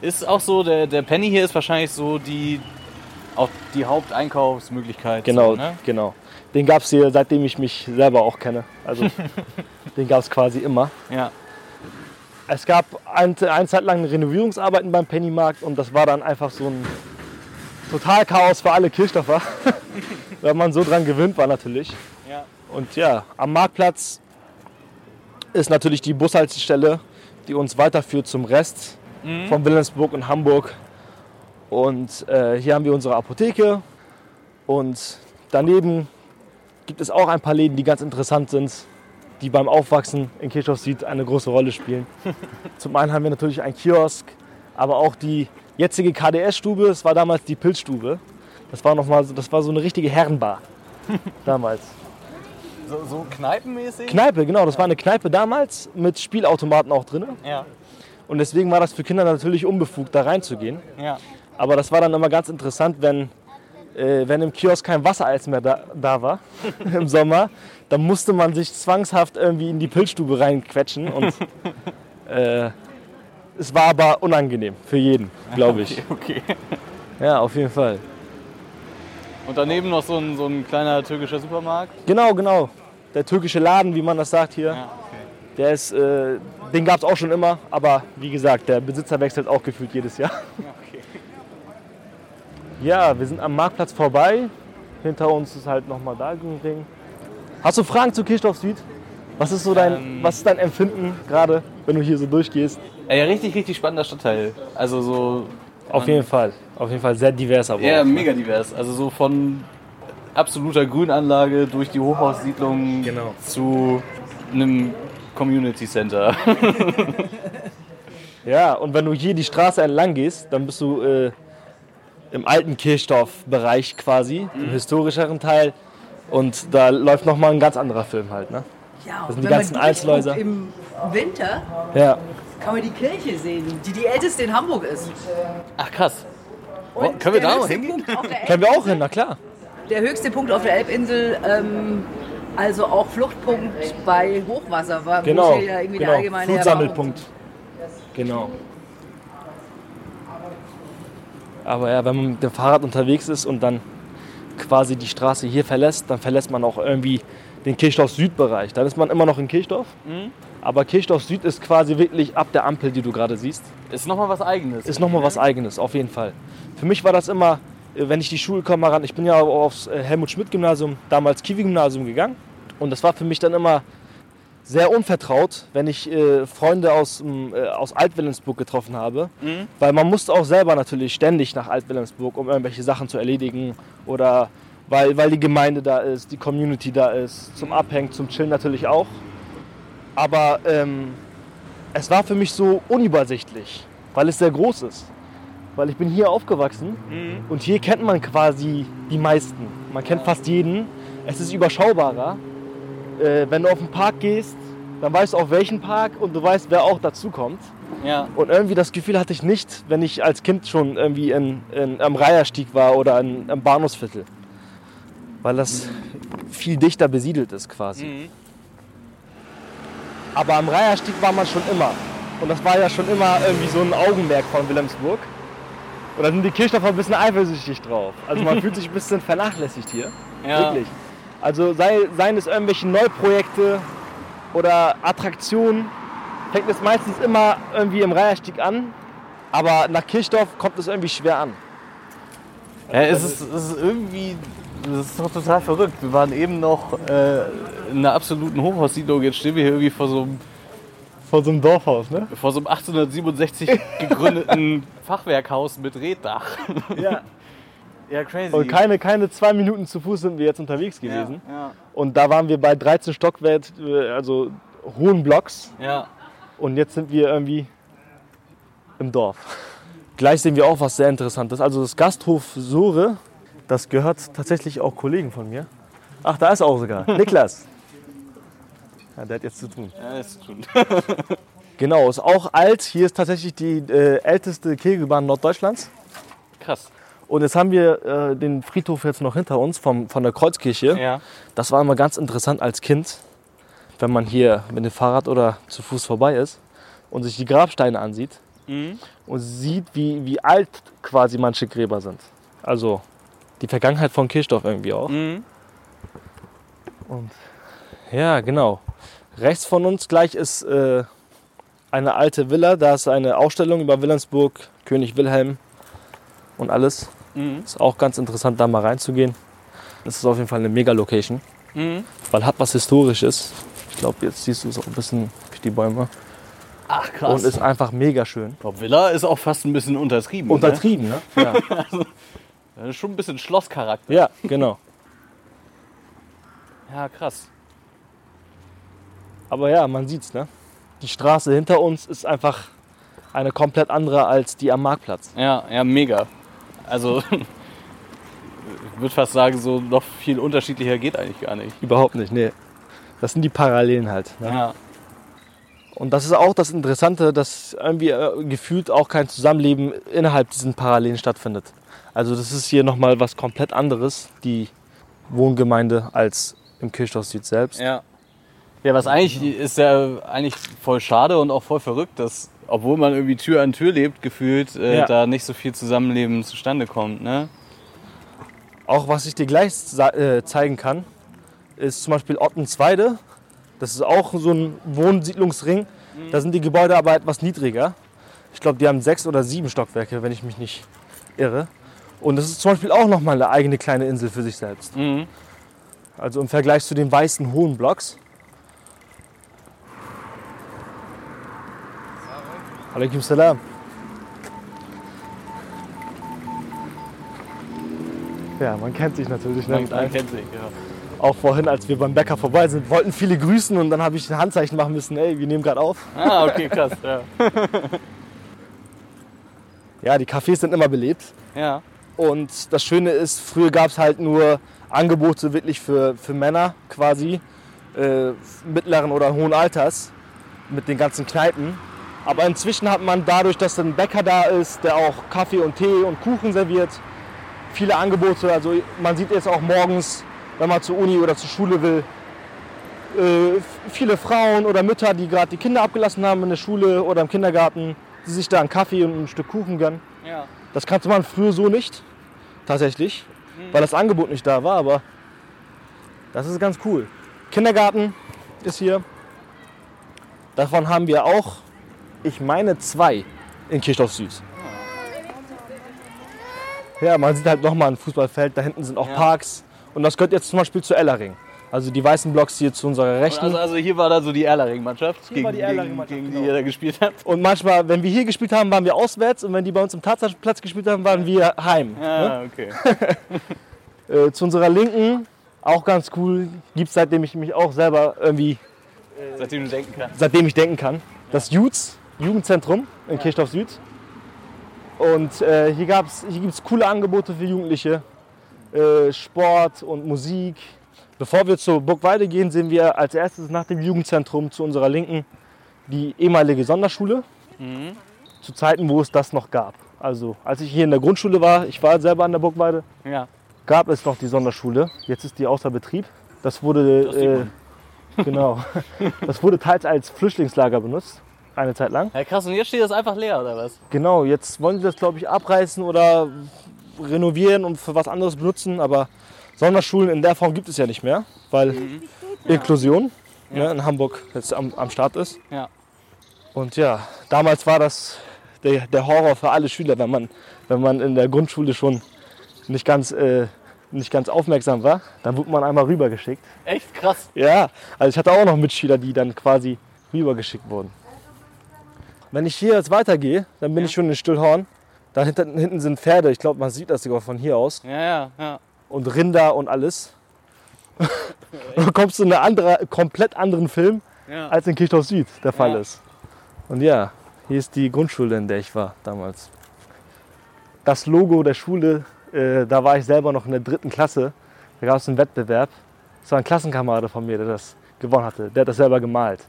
Ist auch so, der, der Penny hier ist wahrscheinlich so die, auch die Haupteinkaufsmöglichkeit. Genau, So, ne? genau. Den gab es hier, seitdem ich mich selber auch kenne. Also den gab es quasi immer. Ja. Es gab ein, eine Zeit lang Renovierungsarbeiten beim Pennymarkt und das war dann einfach so ein total Chaos für alle Kirchdorfer. Weil man so dran gewöhnt war natürlich. Ja. Und ja, am Marktplatz ist natürlich die Bushaltestelle, die uns weiterführt zum Rest von Wilhelmsburg und Hamburg. Und äh, hier haben wir unsere Apotheke und daneben gibt es auch ein paar Läden, die ganz interessant sind, die beim Aufwachsen in Kirchdorf Süd eine große Rolle spielen. Zum einen haben wir natürlich einen Kiosk, aber auch die jetzige KDS-Stube, das war damals die Pilzstube. Das war, noch mal, so- das war so eine richtige Herrenbar damals. So, so kneipenmäßig? Kneipe, genau, das war eine Kneipe damals mit Spielautomaten auch drin. ja. Und deswegen war das für Kinder natürlich unbefugt, da reinzugehen. Ja. Aber das war dann immer ganz interessant, wenn, wenn im Kiosk kein Wassereis mehr da, da war im Sommer, dann musste man sich zwangshaft irgendwie in die Pilzstube reinquetschen. Und äh, es war aber unangenehm für jeden, glaube ich. Okay. Ja, auf jeden Fall. Und daneben noch so ein, so ein kleiner türkischer Supermarkt. Genau, genau. Der türkische Laden, wie man das sagt hier, Ja, okay. der ist, äh, den gab es auch schon immer. Aber wie gesagt, der Besitzer wechselt auch gefühlt jedes Jahr. okay. Ja, wir sind am Marktplatz vorbei. Hinter uns ist halt nochmal Dahlgrünring. Hast du Fragen zu Kirchdorf Süd? Was ist so dein, Ähm. was ist dein Empfinden gerade, wenn du hier so durchgehst? Ja, ja, richtig, richtig spannender Stadtteil. Also so. Auf jeden Fall. Auf jeden Fall sehr divers aber Ja, auch. mega divers. Also so von absoluter Grünanlage durch die Hochhaussiedlung Genau. zu einem Community Center. Ja, und wenn du hier die Straße entlang gehst, dann bist du äh, im alten Kirchdorf-Bereich quasi, Mhm. im historischeren Teil. Und da läuft nochmal ein ganz anderer Film halt. Ne? Ja, Das sind und die ganzen durchguckt Im Winter Ja. kann man die Kirche sehen, die die älteste in Hamburg ist. Ach krass. Und können wir da noch höchste hingehen? Können wir auch hin, na klar. Der höchste Punkt auf der Elbinsel, ähm, also auch Fluchtpunkt bei Hochwasser, war Genau. ja irgendwie genau. der allgemeine Flutsammelpunkt. Genau. Aber ja, wenn man mit dem Fahrrad unterwegs ist und dann quasi die Straße hier verlässt, dann verlässt man auch irgendwie den Kirchdorf-Südbereich. Dann ist man immer noch in Kirchdorf. Mhm. Aber Kirchdorf Süd ist quasi wirklich ab der Ampel, die du gerade siehst, Ist nochmal was eigenes. ist nochmal was Eigenes, auf jeden Fall. Für mich war das immer, äh, wenn ich die Schule komme ran, ich bin ja aufs äh, Helmut-Schmidt-Gymnasium, damals Kiwi-Gymnasium gegangen. Und das war für mich dann immer sehr unvertraut, wenn ich äh, Freunde aus, äh, aus Alt-Wilhelmsburg getroffen habe. Mhm. Weil man musste auch selber natürlich ständig nach Alt-Wilhelmsburg, um irgendwelche Sachen zu erledigen. Oder weil, weil die Gemeinde da ist, die Community da ist, zum Abhängen, zum Chillen natürlich auch. Aber ähm, es war für mich so unübersichtlich, weil es sehr groß ist. Weil ich bin hier aufgewachsen Mhm. und hier kennt man quasi die meisten. Man kennt fast jeden. Es ist überschaubarer. Äh, wenn du auf den Park gehst, dann weißt du auch welchen Park und du weißt, wer auch dazu kommt. Ja. Und irgendwie das Gefühl hatte ich nicht, wenn ich als Kind schon irgendwie in, in, am Reiherstieg war oder in, am Bahnhofsviertel. Weil das viel dichter besiedelt ist quasi. Mhm. Aber am Reiherstieg war man schon immer. Und das war ja schon immer irgendwie so ein Augenmerk von Wilhelmsburg. Und da sind die Kirchdorfer ein bisschen eifersüchtig drauf. Also man fühlt sich ein bisschen vernachlässigt hier. Ja. Wirklich. Also sei, seien es irgendwelche Neuprojekte oder Attraktionen, fängt es meistens immer irgendwie im Reiherstieg an. Aber nach Kirchdorf kommt es irgendwie schwer an. Ja, es ist, es ist irgendwie, das ist doch total verrückt. Wir waren eben noch äh, in einer absoluten Hochhaussiedlung, jetzt stehen wir hier irgendwie vor so einem, Von so einem Dorfhaus, ne? vor so einem 1867 gegründeten Fachwerkhaus mit Reddach. Ja. Ja, crazy. Und keine, keine zwei Minuten zu Fuß sind wir jetzt unterwegs gewesen. Ja, Und da waren wir bei 13 Stockwerk, äh, also hohen Blocks. ja. Und jetzt sind wir irgendwie im Dorf. Gleich sehen wir auch was sehr Interessantes. Also das Gasthof Sore, das gehört tatsächlich auch Kollegen von mir. Ach, da ist auch sogar. Niklas. Ja, der hat jetzt zu tun. ja. ja ist schon. Genau, ist auch alt. Hier ist tatsächlich die äh, älteste Kegelbahn Norddeutschlands. Krass. Und jetzt haben wir äh, den Friedhof jetzt noch hinter uns vom, von der Kreuzkirche. Ja. Das war immer ganz interessant als Kind, wenn man hier mit dem Fahrrad oder zu Fuß vorbei ist und sich die Grabsteine ansieht Mhm. und sieht, wie, wie alt quasi manche Gräber sind. Also die Vergangenheit von Kirchdorf irgendwie auch. Mhm. Und ja, genau. Rechts von uns gleich ist äh, eine alte Villa. Da ist eine Ausstellung über Wilhelmsburg, König Wilhelm und alles. Mhm. Ist auch ganz interessant, da mal reinzugehen. Das ist auf jeden Fall eine Mega-Location, Mhm. weil hat was Historisches. Ich glaube, jetzt siehst du es auch ein bisschen durch die Bäume. Ach krass. Und ist einfach mega schön. Glaub, Villa ist auch fast ein bisschen untertrieben. Untertrieben, ne? Ja, Ne? Das ist schon ein bisschen Schlosscharakter. ja genau. Ja, krass. Aber ja, man sieht's, ne? Die Straße hinter uns ist einfach eine komplett andere als die am Marktplatz. Ja, ja, mega. Also, ich würde fast sagen, so noch viel unterschiedlicher geht eigentlich gar nicht. Überhaupt nicht, nee. Das sind die Parallelen halt. Ne? Ja. Und das ist auch das Interessante, dass irgendwie äh, gefühlt auch kein Zusammenleben innerhalb diesen Parallelen stattfindet. Also das ist hier nochmal was komplett anderes, die Wohngemeinde, als im Kirchdorf Süd selbst. Ja. Ja, was eigentlich ist ja eigentlich voll schade und auch voll verrückt, dass, obwohl man irgendwie Tür an Tür lebt, gefühlt, äh, Ja. da nicht so viel Zusammenleben zustande kommt, ne? Auch was ich dir gleich äh, zeigen kann, ist zum Beispiel Ottensweide. Das ist auch so ein Wohnsiedlungsring. Da sind die Gebäude aber etwas niedriger. Ich glaube, die haben sechs oder sieben Stockwerke, wenn ich mich nicht irre. Und das ist zum Beispiel auch nochmal eine eigene kleine Insel für sich selbst. Mhm. Also im Vergleich zu den weißen hohen Blocks. Alaikum salam. Ja, man kennt sich natürlich. Ne, Man, man kennt sich, ja. Auch vorhin, als wir beim Bäcker vorbei sind, wollten viele grüßen und dann habe ich ein Handzeichen machen müssen, ey, wir nehmen gerade auf. Ah, okay, krass, ja. Ja, die Cafés sind immer belebt. Ja. Und das Schöne ist, früher gab es halt nur Angebote wirklich für, für Männer quasi. äh, mittleren oder hohen Alters mit den ganzen Kneipen. Aber inzwischen hat man dadurch, dass ein Bäcker da ist, der auch Kaffee und Tee und Kuchen serviert, viele Angebote. Also man sieht jetzt auch morgens, wenn man zur Uni oder zur Schule will, äh, viele Frauen oder Mütter, die gerade die Kinder abgelassen haben in der Schule oder im Kindergarten, die sich da einen Kaffee und ein Stück Kuchen gönnen. Ja. Das kannte man früher so nicht, tatsächlich, weil das Angebot nicht da war, aber das ist ganz cool. Kindergarten ist hier. Davon haben wir auch, ich meine, zwei in Kirchdorf Süd. Ja, man sieht halt nochmal ein Fußballfeld, da hinten sind auch Ja. Parks und das gehört jetzt zum Beispiel zu Ellering. Also die weißen Blocks hier zu unserer Rechten. Also, also hier war da so die Erlaring-Mannschaft, gegen, war die gegen, Erlaring-Mannschaft, gegen die genau. ihr da gespielt habt. Und manchmal, wenn wir hier gespielt haben, waren wir auswärts und wenn die bei uns im Tatsächlichplatz gespielt haben, waren wir heim. ne? Ja, okay. Äh, zu unserer Linken, auch ganz cool, gibt es seitdem ich mich auch selber irgendwie, Seitdem du denken kannst. seitdem ich denken kann, das Jutes, Jugendzentrum in Kirchdorf Süd. Und äh, hier, gab's, hier gibt es coole Angebote für Jugendliche, äh, Sport und Musik. Bevor wir zur Burgweide gehen, sehen wir als erstes nach dem Jugendzentrum zu unserer Linken die ehemalige Sonderschule. Mhm. Zu Zeiten, wo es das noch gab. Also als ich hier in der Grundschule war, ich war selber an der Burgweide, Ja. gab es noch die Sonderschule. Jetzt ist die außer Betrieb. Das wurde, Das äh, genau, das wurde teils als Flüchtlingslager benutzt, eine Zeit lang. ja, krass. Und jetzt steht das einfach leer, oder was? Genau, jetzt wollen sie das, glaube ich, abreißen oder renovieren und für was anderes benutzen. Aber Sonderschulen in der Form gibt es ja nicht mehr, weil Inklusion ne, in Hamburg jetzt am, am Start ist. Ja. Und ja, damals war das der, der Horror für alle Schüler, wenn man, wenn man in der Grundschule schon nicht ganz, äh, nicht ganz aufmerksam war. Dann wurde man einmal rübergeschickt. Echt krass. Ja, also ich hatte auch noch Mitschüler, die dann quasi rübergeschickt wurden. Wenn ich hier jetzt weitergehe, dann bin Ja. ich schon in Stillhorn. Da hinten, hinten sind Pferde, ich glaube, man sieht das sogar von hier aus. Ja, ja, ja. Und Rinder und alles. du kommst zu einem andere, komplett anderen Film, ja. als in Kirchdorf Süd der Fall Ja. ist. Und ja, hier ist die Grundschule, in der ich war damals. Das Logo der Schule, äh, da war ich selber noch in der dritten Klasse. Da gab es einen Wettbewerb. Es war ein Klassenkamerade von mir, der das gewonnen hatte. Der hat das selber gemalt.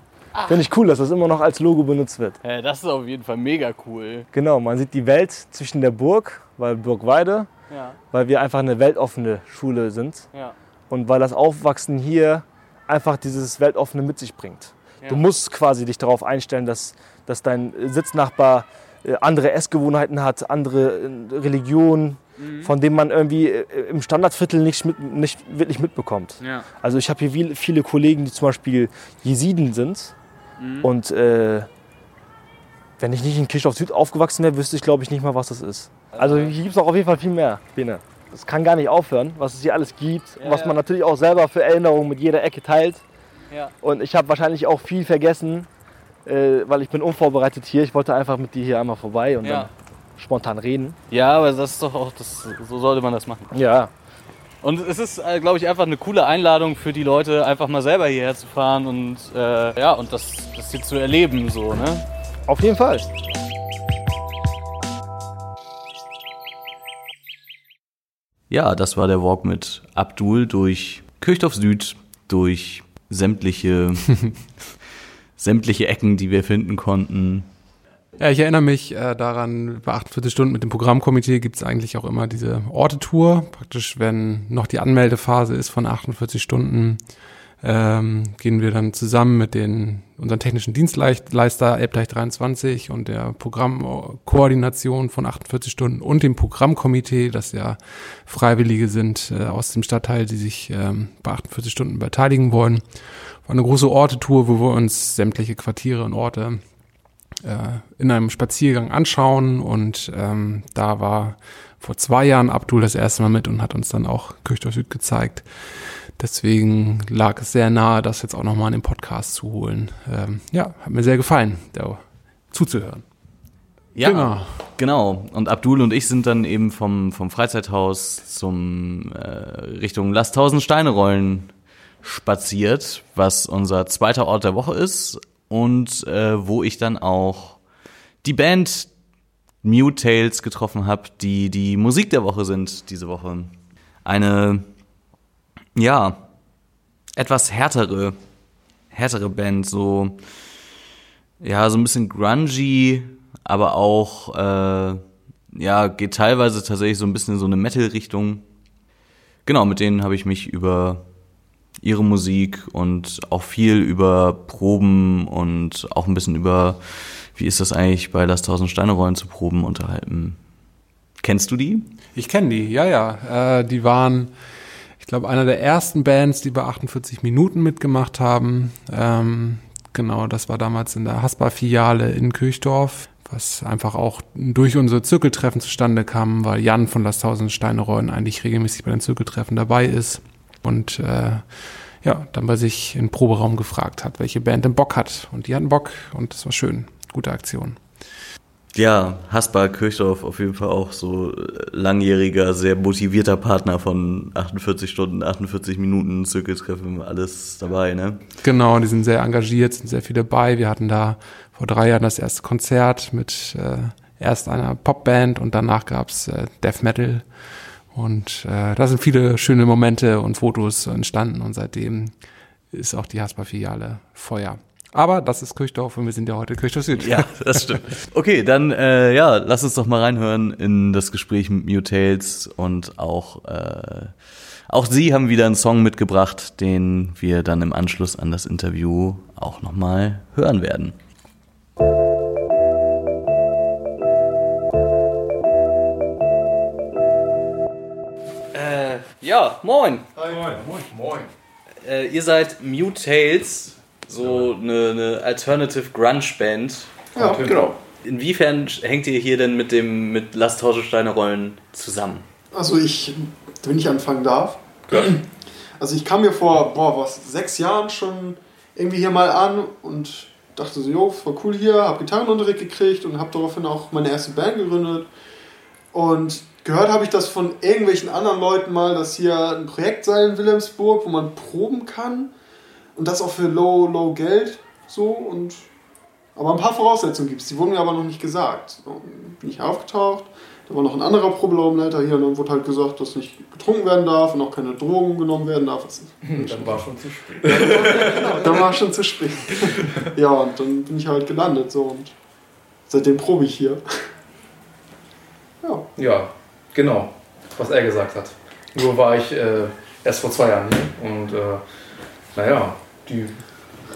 Finde ich cool, dass das immer noch als Logo benutzt wird. Ja, das ist auf jeden Fall mega cool. Genau, man sieht die Welt zwischen der Burg, weil Burgweide, Ja, weil wir einfach eine weltoffene Schule sind. ja. Und weil das Aufwachsen hier einfach dieses Weltoffene mit sich bringt. Du musst quasi dich darauf einstellen, dass, dass dein Sitznachbar äh, andere Essgewohnheiten hat, andere äh, Religionen, Mhm. von denen man irgendwie äh, im Standardviertel nicht, mit, nicht wirklich mitbekommt. Ja. Also ich habe hier viel- viele Kollegen, die zum Beispiel Jesiden sind. Mhm. Und äh, wenn ich nicht in Kirchdorf Süd aufgewachsen wäre, wüsste ich glaube ich nicht mal, was das ist. Also hier gibt es auch auf jeden Fall viel mehr, Bene. Das kann gar nicht aufhören, was es hier alles gibt. Ja, und was ja. man natürlich auch selber für Erinnerungen mit jeder Ecke teilt. Ja. Und ich habe wahrscheinlich auch viel vergessen, äh, weil ich bin unvorbereitet hier. Ich wollte einfach mit dir hier einmal vorbei und dann spontan reden. ja, aber das ist doch auch, das, so sollte man das machen. Ja, Und es ist, äh, glaube ich, einfach eine coole Einladung für die Leute, einfach mal selber hierher zu fahren und äh, ja, und das, das hier zu erleben, so, ne? auf jeden Fall. Ja, das war der Walk mit Abdul durch Kirchdorf Süd, durch sämtliche, sämtliche Ecken, die wir finden konnten. Ja, ich erinnere mich äh, daran, bei 48 Stunden mit dem Programmkomitee gibt es eigentlich auch immer diese Orte-Tour. Praktisch, wenn noch die Anmeldephase ist von 48 Stunden, ähm, gehen wir dann zusammen mit den unseren technischen Dienstleister Elbdeich 23 und der Programmkoordination von 48 Stunden und dem Programmkomitee, das ja Freiwillige sind äh, aus dem Stadtteil, die sich ähm, bei 48 Stunden beteiligen wollen. War eine große Orte-Tour, wo wir uns sämtliche Quartiere und Orte in einem Spaziergang anschauen und ähm, da war vor zwei Jahren Abdul das erste Mal mit und hat uns dann auch Kirchdorf Süd gezeigt. Deswegen lag es sehr nahe, das jetzt auch nochmal in den Podcast zu holen. Ähm, ja, hat mir sehr gefallen, da zuzuhören. Ja, Genau. genau. Und Abdul und ich sind dann eben vom, vom Freizeithaus zum äh, Richtung Lass tausend Steine rollen spaziert, was unser zweiter Ort der Woche ist und äh, wo ich dann auch die Band Mute Tales getroffen habe, die die Musik der Woche sind diese Woche. Eine, ja, etwas härtere härtere Band, so ja, so ein bisschen grungy, aber auch äh, ja, geht teilweise tatsächlich so ein bisschen in so eine Metal-Richtung. Genau, mit denen habe ich mich über ihre Musik und auch viel über Proben und auch ein bisschen über, wie ist das eigentlich bei Lass Tausend Steine rollen zu proben unterhalten. Kennst du die? Ich kenne die, ja, ja. Äh, die waren, ich glaube, einer der ersten Bands, die bei 48 Minuten mitgemacht haben. Ähm, genau, das war damals in der Haspa-Filiale in Kirchdorf, was einfach auch durch unsere Zirkeltreffen zustande kam, weil Jan von Las Tausend Steine rollen eigentlich regelmäßig bei den Zirkeltreffen dabei ist und äh, ja, dann bei sich im Proberaum gefragt hat, welche Band denn Bock hat. Und die hatten Bock und das war schön. Gute Aktion. Ja, Hasper Kirchdorf auf jeden Fall auch so langjähriger, sehr motivierter Partner von 48 Stunden, 48 Minuten Zirkeltreffen, alles dabei, ne? Genau, die sind sehr engagiert, sind sehr viel dabei. Wir hatten da vor drei Jahren das erste Konzert mit äh, erst einer Popband und danach gab's äh, Death Metal. Und äh, da sind viele schöne Momente und Fotos entstanden und seitdem ist auch die Hasper-Filiale Feuer. Aber das ist Kirchdorf und wir sind ja heute Kirchdorf Süd. Ja, das stimmt. Okay, dann äh, ja, lass uns doch mal reinhören in das Gespräch mit Mutales und auch äh, auch Sie haben wieder einen Song mitgebracht, den wir dann im Anschluss an das Interview auch nochmal hören werden. Ja, moin. Hi. Moin, moin, moin. Äh, ihr seid Mutales, so eine, eine Alternative Grunge Band. Ja, genau. Inwiefern hängt ihr hier denn mit dem mit Lass Tausche Steine rollen zusammen? Also ich, wenn ich anfangen darf. Also ich kam mir vor, boah, was, sechs Jahren schon irgendwie hier mal an und dachte so, jo, voll cool hier, hab Gitarrenunterricht gekriegt und hab daraufhin auch meine erste Band gegründet. Und gehört habe ich das von irgendwelchen anderen Leuten mal, dass hier ein Projekt sei in Wilhelmsburg, wo man proben kann. Und das auch für low, low Geld. So und aber ein paar Voraussetzungen gibt es, die wurden mir aber noch nicht gesagt. Dann bin ich aufgetaucht, da war noch ein anderer Proberaumleiter hier und dann wurde halt gesagt, dass nicht getrunken werden darf und auch keine Drogen genommen werden darf. Dann war schon zu spät. genau, dann war schon zu spät. ja, und dann bin ich halt gelandet so und seitdem probe ich hier. Ja. Ja, genau, was er gesagt hat. Nur war ich äh, erst vor zwei Jahren hier und äh, naja, die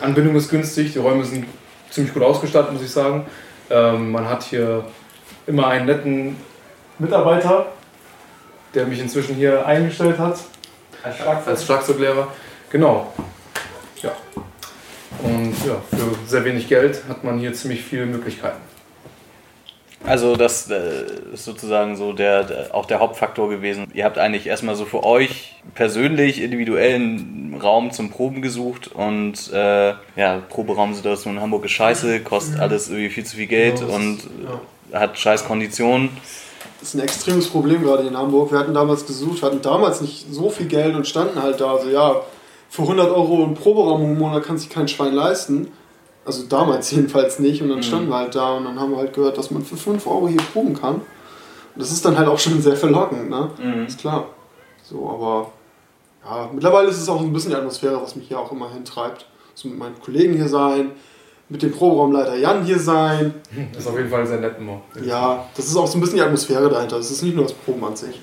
Anbindung ist günstig, die Räume sind ziemlich gut ausgestattet, muss ich sagen. Ähm, man hat hier immer einen netten Mitarbeiter, der mich inzwischen hier eingestellt hat. Als, Schlagzeug. als Schlagzeuglehrer. Genau. Ja. Und ja, für sehr wenig Geld hat man hier ziemlich viele Möglichkeiten. Also das äh, ist sozusagen so der, der, auch der Hauptfaktor gewesen. Ihr habt eigentlich erstmal so für euch persönlich individuellen Raum zum Proben gesucht und äh, ja, Proberaumsituation in Hamburg ist scheiße, kostet alles irgendwie viel zu viel Geld Ja, das- und ja. hat scheiß Konditionen. Das ist ein extremes Problem gerade in Hamburg. Wir hatten damals gesucht, hatten damals nicht so viel Geld und standen halt da. Also ja, für 100 Euro einen Proberaum im Monat kann sich kein Schwein leisten. Also damals jedenfalls nicht. Und dann standen wir halt da und dann haben wir halt gehört, dass man für 5 Euro hier proben kann. Und das ist dann halt auch schon sehr verlockend, ne? Ist klar. So, aber ja, mittlerweile ist es auch ein bisschen die Atmosphäre, was mich hier auch immer hintreibt. So mit meinen Kollegen hier sein, mit dem Proberaumleiter Jan hier sein. Das ist auf jeden Fall sehr nett immer. Ja, das ist auch so ein bisschen die Atmosphäre dahinter. Es ist nicht nur das Proben an sich.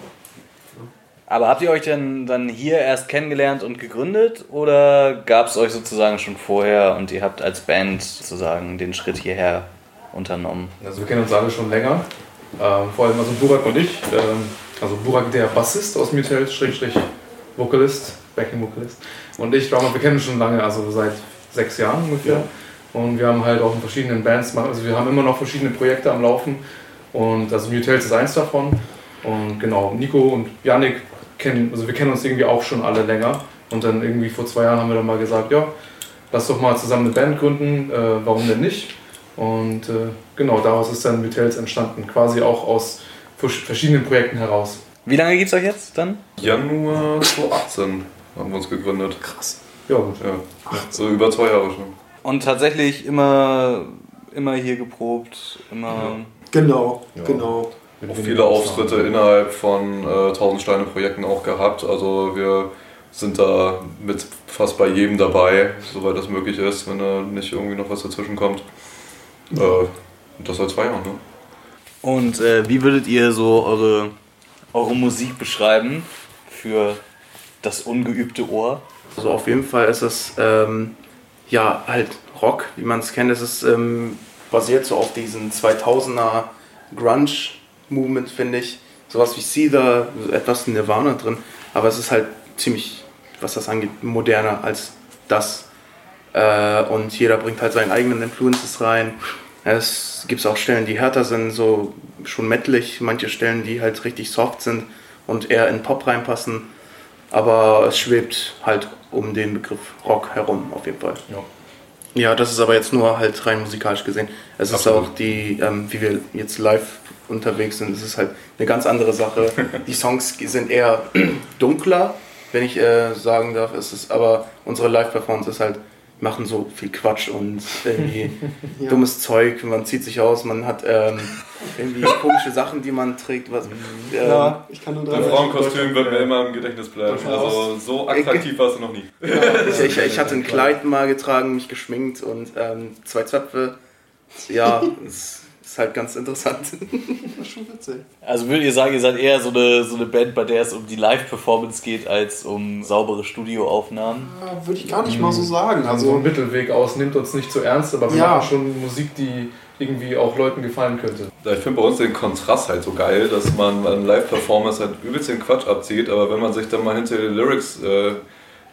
Aber habt ihr euch denn dann hier erst kennengelernt und gegründet oder gab es euch sozusagen schon vorher und ihr habt als Band sozusagen den Schritt hierher unternommen? Also wir kennen uns alle schon länger. Ähm, vor allem also Burak und ich. Ähm, also Burak der Bassist aus Mutels, Schrägstrich Vocalist, Backing Vocalist. Und ich, Drummer, wir kennen uns schon lange, also seit sechs Jahren ungefähr. Und wir haben halt auch in verschiedenen Bands, also wir haben immer noch verschiedene Projekte am Laufen. Und also Mutels ist eins davon. Und genau, Nico und Yannick kennen, also wir kennen uns irgendwie auch schon alle länger. Und dann irgendwie vor zwei Jahren haben wir dann mal gesagt, ja, lass doch mal zusammen eine Band gründen, äh, warum denn nicht? Und äh, genau, daraus ist dann Mutels entstanden, quasi auch aus vers- verschiedenen Projekten heraus. Wie lange gibt's euch jetzt dann? Januar 2018 haben wir uns gegründet. Krass. Ja, gut. Ja, so über zwei Jahre schon. Und tatsächlich immer, immer hier geprobt, immer. Genau, Ja. genau. Auch viele Auftritte innerhalb von äh, 1000 Steine Projekten auch gehabt. Also wir sind da mit fast bei jedem dabei, soweit das möglich ist, wenn da nicht irgendwie noch was dazwischen kommt. Äh, und das seit zwei Jahren, ne? Und äh, wie würdet ihr so eure, eure Musik beschreiben für das ungeübte Ohr? Also auf jeden Fall ist es ähm, ja halt Rock, wie man es kennt. Es ist ähm, basiert so auf diesen 2000er Grunge-Movement, finde ich. Sowas wie Seether, etwas Nirvana drin. Aber es ist halt ziemlich, was das angeht, moderner als das. Äh, und jeder bringt halt seinen eigenen Influences rein. Es gibt auch Stellen, die härter sind, so schon mettlich. Manche Stellen, die halt richtig soft sind und eher in Pop reinpassen. Aber es schwebt halt um den Begriff Rock herum, auf jeden Fall. Ja. Ja, das ist aber jetzt nur halt rein musikalisch gesehen. Es ist Absolut. auch die, ähm, wie wir jetzt live unterwegs sind, es ist halt eine ganz andere Sache. Die Songs sind eher dunkler, wenn ich äh, sagen darf. Es ist aber unsere Live-Performance ist halt, machen so viel Quatsch und irgendwie Ja. dummes Zeug. Man zieht sich aus, man hat ähm, irgendwie komische Sachen, die man trägt. Was, ähm, Ja, ich kann nur Dein Frauenkostüm wird mir immer im Gedächtnis bleiben. Also so attraktiv warst du noch nie. Ich, ich, ich hatte ein Kleid mal getragen, mich geschminkt und ähm, zwei Zöpfe. Ja, es ist halt ganz interessant. Das ist schon witzig. Also würdet ihr sagen, ihr seid eher so eine, so eine Band, bei der es um die Live-Performance geht, als um saubere Studioaufnahmen? Ja, Würde ich gar nicht mal so sagen. Also so ein Also, Mittelweg aus, nimmt uns nicht zu ernst, aber wir Ja. machen schon Musik, die irgendwie auch Leuten gefallen könnte. Ich finde bei uns den Kontrast halt so geil, dass man an Live-Performance halt übelst den Quatsch abzieht, aber wenn man sich dann mal hinter die Lyrics äh,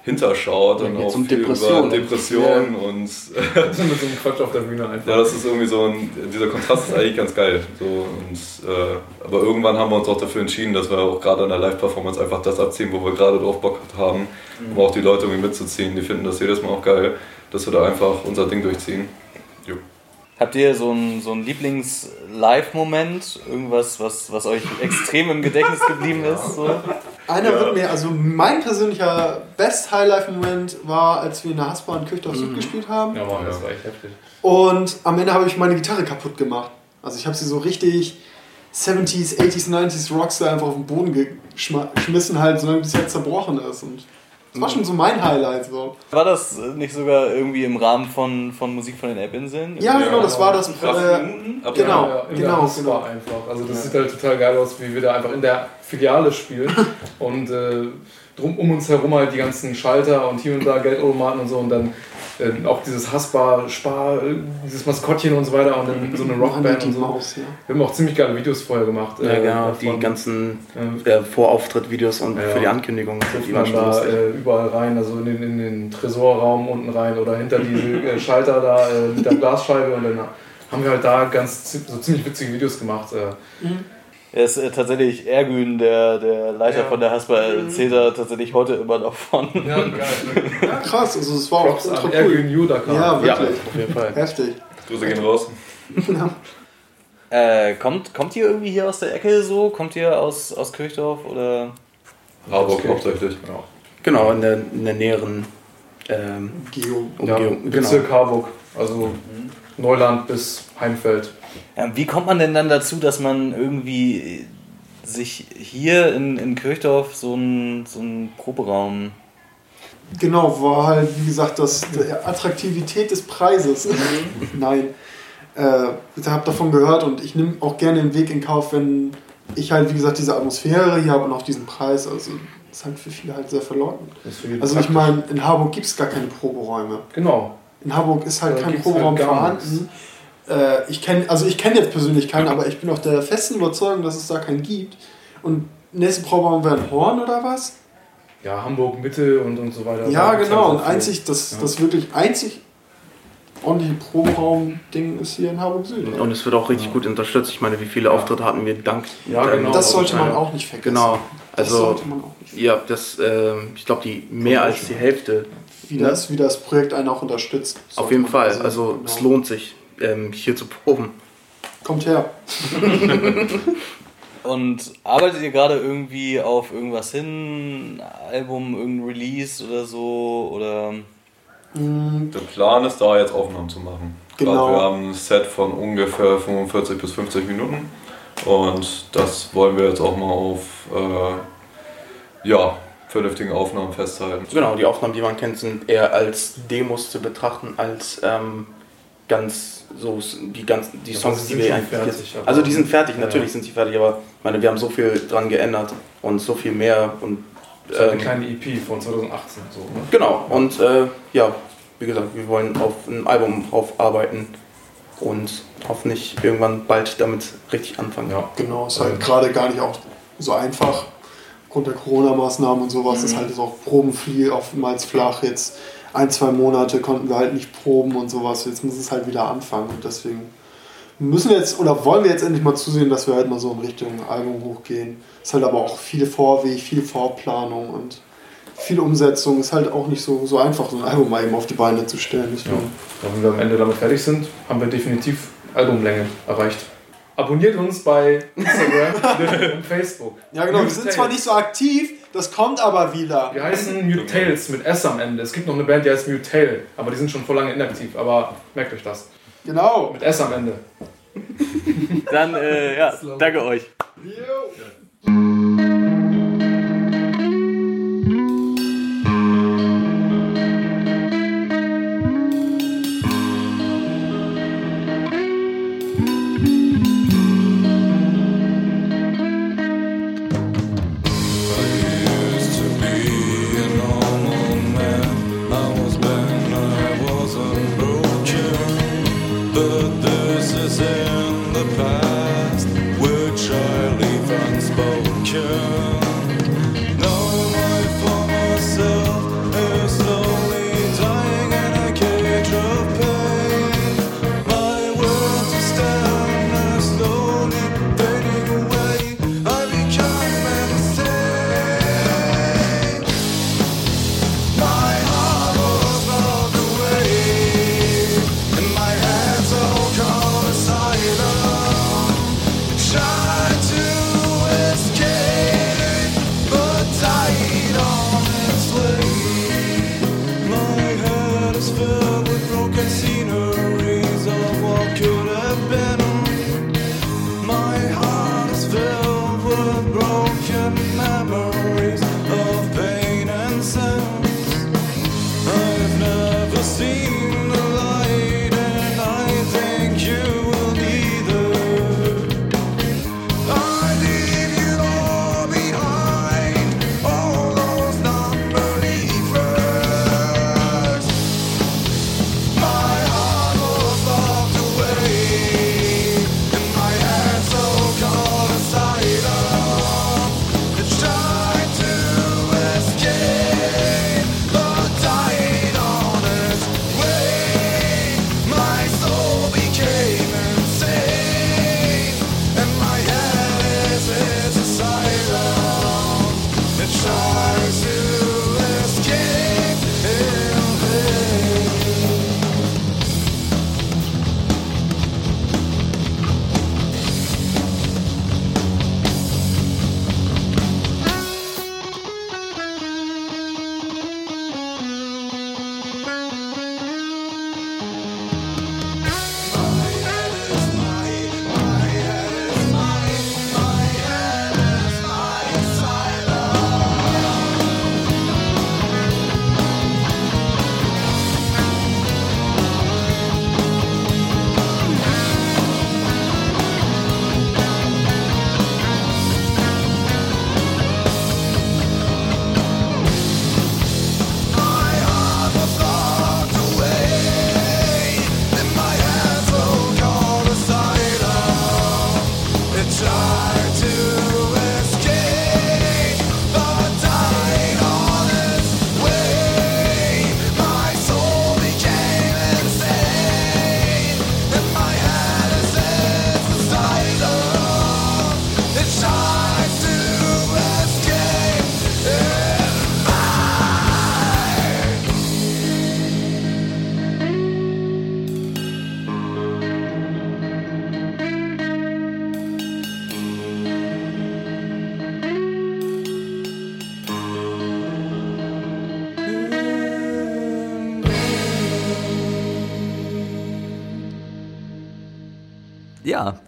hinterschaut, geht's auch um viel Depressionen. über Depressionen und mit so einem Quatsch auf der Bühne einfach. ja, das ist irgendwie so ein, dieser Kontrast ist eigentlich ganz geil. So, und, äh, aber irgendwann haben wir uns auch dafür entschieden, dass wir auch gerade an der Live-Performance einfach das abziehen, wo wir gerade drauf Bock haben, um auch die Leute irgendwie mitzuziehen. Die finden das jedes Mal auch geil, dass wir da einfach unser Ding durchziehen. Jo. Habt ihr so einen so einen Lieblings-Live-Moment? Irgendwas, was, was euch extrem im Gedächtnis geblieben ist? So? Einer wird mir, also mein persönlicher Best-Highlife-Moment war, als wir in der Haspa in Kirchdorf Süd gespielt haben. Ja, Mann, das war echt heftig. Und am Ende habe ich meine Gitarre kaputt gemacht. Also ich habe sie so richtig 70s, 80s, 90s Rockstar einfach auf den Boden geschmissen, halt, solange bis jetzt zerbrochen ist. Und das war schon so mein Highlight. So. War das nicht sogar irgendwie im Rahmen von, von Musik von den Elbinseln? Ja, genau, das war das. Äh, Ab- genau, Ja, genau, Haus genau. war einfach. Also das sieht halt total geil aus, wie wir da einfach in der Filiale spielen und äh, drum um uns herum halt die ganzen Schalter und hier und da Geldautomaten und so und dann äh, auch dieses Haspa, Spar, dieses Maskottchen und so weiter und dann so eine Rockband die und so. Maus, ja. Wir haben auch ziemlich geile Videos vorher gemacht. Ja, äh, genau, davon. die ganzen äh, Vorauftritt-Videos und Ja. für die Ankündigung. Die man da äh, überall rein, also in den, in den Tresorraum unten rein oder hinter diese äh, Schalter da äh, mit der Glasscheibe und dann haben wir halt da ganz so ziemlich witzige Videos gemacht. Äh. Er ist äh, tatsächlich Ergün, der, der Leiter Ja. von der Haspa, erzählt da tatsächlich heute immer noch von. Ja, geil. Ja, krass, also es war auch Props ultra an cool. Ergün Judaka. Ja, Ja, wirklich. auf jeden Fall. Heftig. Grüße gehen raus. Äh, kommt, kommt ihr irgendwie hier aus der Ecke so? Kommt ihr aus, aus Kirchdorf oder? Harburg hauptsächlich. Genau, in der, in der näheren ähm, Geo. Ja, Umgebung. genau. Bezirk Harburg, also Neuland bis Heimfeld. Ja, wie kommt man denn dann dazu, dass man irgendwie sich hier in, in Kirchdorf so einen so einen Proberaum. Genau, war halt, wie gesagt, das die Attraktivität des Preises. Nein. Äh, ich habe davon gehört und ich nehme auch gerne den Weg in Kauf, wenn ich halt, wie gesagt, diese Atmosphäre hier habe und auch diesen Preis. Also, das ist halt für viele halt sehr verlockend. Also, ich meine, in Harburg gibt es gar keine Proberäume. Genau. In Hamburg ist halt Da kein gibt's Proberaum halt vorhanden. Äh, ich kenne, also ich kenne jetzt persönlich keinen, aber ich bin auch der festen Überzeugung, dass es da keinen gibt. Und nächste Proberaum wäre ein Horn oder was? Ja, Hamburg Mitte und, und so weiter. ja, genau. halt Und einzig, das, Ja. das wirklich einzig ordentliche Proberaum-Ding ist hier in Hamburg Süd. Und es wird auch richtig gut unterstützt. Ich meine, wie viele Auftritte hatten wir dank. Ja, genau. das sollte man Ja. auch nicht vergessen. Genau. Das Also, sollte man auch nicht ja, das, ähm, ich glaube, die mehr als die Hälfte. wie das, wie das Projekt einen auch unterstützt. Auf jeden Fall. sehen. Also, Genau. es lohnt sich, ähm, hier zu proben. Kommt her. Und arbeitet ihr gerade irgendwie auf irgendwas hin? Album, irgendein Release oder so? Oder. Mm, Der Plan ist da jetzt Aufnahmen zu machen. Genau. Gerade wir haben ein Set von ungefähr 45 bis 50 Minuten und das wollen wir jetzt auch mal auf äh, ja, vernünftigen Aufnahmen festhalten. Genau, die Aufnahmen, die man kennt, sind eher als Demos zu betrachten, als ähm, ganz so die ganz die Ja, Songs, die wir eigentlich fertig, jetzt, Also die sind fertig, Ja, natürlich ja. sind sie fertig, aber ich meine, wir haben so viel dran geändert und so viel mehr und Das ist halt ähm, eine kleine EP von 2018. So, ne? Genau, und äh, ja, wie gesagt, wir wollen auf ein Album aufarbeiten und hoffentlich irgendwann bald damit richtig anfangen. Ja. Genau, ist halt gerade gar nicht auch so einfach. Aufgrund der Corona-Maßnahmen und sowas ist halt jetzt auch Proben viel oftmals flach. Jetzt ein, zwei Monate konnten wir halt nicht proben und sowas. Jetzt muss es halt wieder anfangen. Und deswegen müssen wir jetzt oder wollen wir jetzt endlich mal zusehen, dass wir halt mal so in Richtung Album hochgehen. Ist halt aber auch viel Vorweg, viel Vorplanung und viel Umsetzung. Ist halt auch nicht so, so einfach, so ein Album mal eben auf die Beine zu stellen. Ja. Und wenn wir am Ende damit fertig sind, haben wir definitiv Albumlänge erreicht. Abonniert uns bei Instagram und Facebook. Ja, genau. Wir sind zwar nicht so aktiv, das kommt aber wieder. Wir heißen Mute Tales mit S am Ende. Es gibt noch eine Band, die heißt Mute Tail, aber die sind schon vor lange inaktiv. Aber merkt euch das. Genau. Mit S am Ende. Dann, äh, ja, danke euch. But in the past,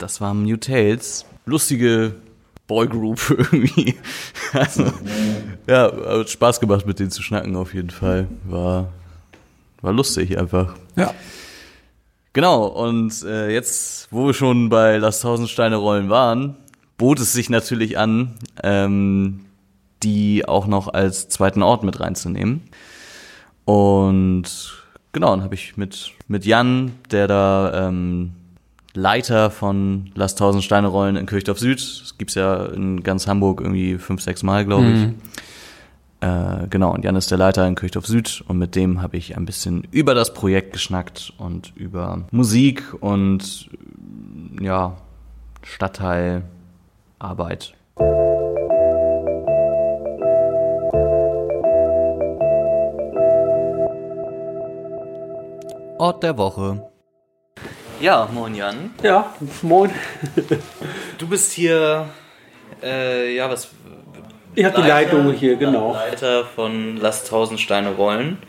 das war Mute Tales. Lustige Boygroup irgendwie. Also, Ja, hat Spaß gemacht, mit denen zu schnacken auf jeden Fall. War, war lustig einfach. Ja. Genau, und äh, jetzt, wo wir schon bei Lass tausend Steine rollen waren, bot es sich natürlich an, ähm, die auch noch als zweiten Ort mit reinzunehmen. Und genau, dann habe ich mit, mit Jan, der da ähm, Leiter von Lass tausend Steine rollen in Kirchdorf Süd, das gibt's ja in ganz Hamburg irgendwie fünf, sechs Mal, glaube ich. Mhm. Äh, genau, und Jan ist der Leiter in Kirchdorf Süd und mit dem habe ich ein bisschen über das Projekt geschnackt und über Musik und ja, Stadtteilarbeit. Ort der Woche. Ja, moin Jan. Ja, moin. Du bist hier, äh, ja, was? Ich hab die Leitung hier, genau. Leiter von Lass tausend Steine rollen.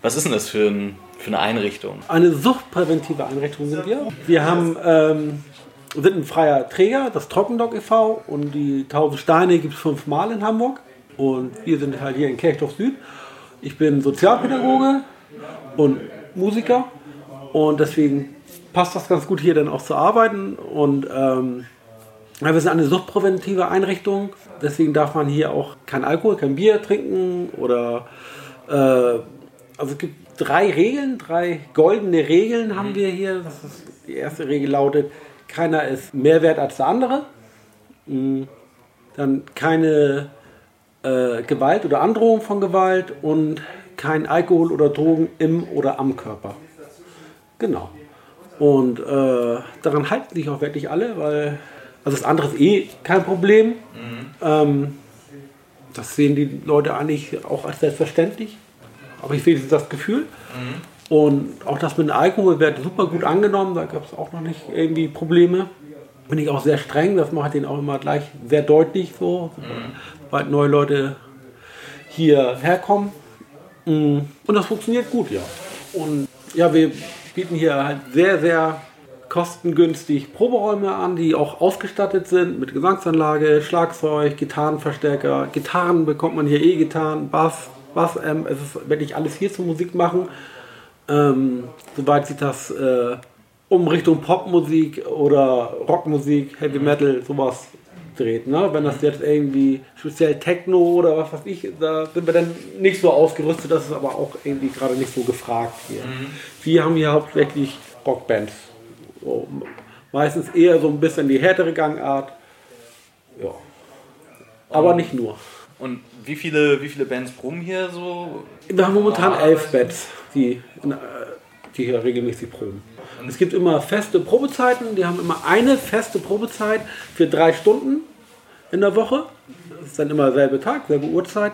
Was ist denn das für, ein, für eine Einrichtung? Eine suchtpräventive Einrichtung sind wir. Wir haben, ähm, sind ein freier Träger, das Trockendock e.V. und die 1000 Steine gibt es fünfmal in Hamburg. Und wir sind halt hier in Kirchdorf Süd. Ich bin Sozialpädagoge und Musiker und deswegen passt das ganz gut hier dann auch zu arbeiten. Und ähm, wir sind eine suchtpräventive Einrichtung, deswegen darf man hier auch kein Alkohol, kein Bier trinken oder äh, also es gibt drei Regeln, drei goldene Regeln haben wir hier. Das ist, die erste Regel lautet, keiner ist mehr wert als der andere. Mm, Dann keine äh, Gewalt oder Androhung von Gewalt und kein Alkohol oder Drogen im oder am Körper. Genau. Und äh, daran halten sich auch wirklich alle, weil also das andere ist eh kein Problem. Ähm, das sehen die Leute eigentlich auch als selbstverständlich. Aber ich sehe das Gefühl. Und auch das mit dem Alkohol wird super gut angenommen. Da gab es auch noch nicht irgendwie Probleme. Bin ich auch sehr streng. Das mache ich denen auch immer gleich sehr deutlich so, sobald neue Leute hierher kommen. Mm, Und das funktioniert gut, ja. Und ja, wir bieten hier halt sehr, sehr kostengünstig Proberäume an, die auch ausgestattet sind mit Gesangsanlage, Schlagzeug, Gitarrenverstärker. Gitarren bekommt man hier E-Gitarren, Bass, Bass, ähm, es ist wirklich alles hier zum Musik machen. Ähm, soweit sich das äh, um Richtung Popmusik oder Rockmusik, Heavy Metal, sowas dreht. Ne? Wenn das jetzt irgendwie speziell Techno oder was weiß ich, da sind wir dann nicht so ausgerüstet, das ist aber auch irgendwie gerade nicht so gefragt hier. Wir haben hier hauptsächlich Rockbands. So, meistens eher so ein bisschen die härtere Gangart. Ja. Aber nicht nur. Und wie viele, wie viele Bands proben hier so? Wir haben momentan elf Bands, die, äh, die hier regelmäßig proben. Es gibt immer feste Probezeiten, die haben immer eine feste Probezeit für drei Stunden in der Woche. Das ist dann immer selbe Tag, selbe Uhrzeit.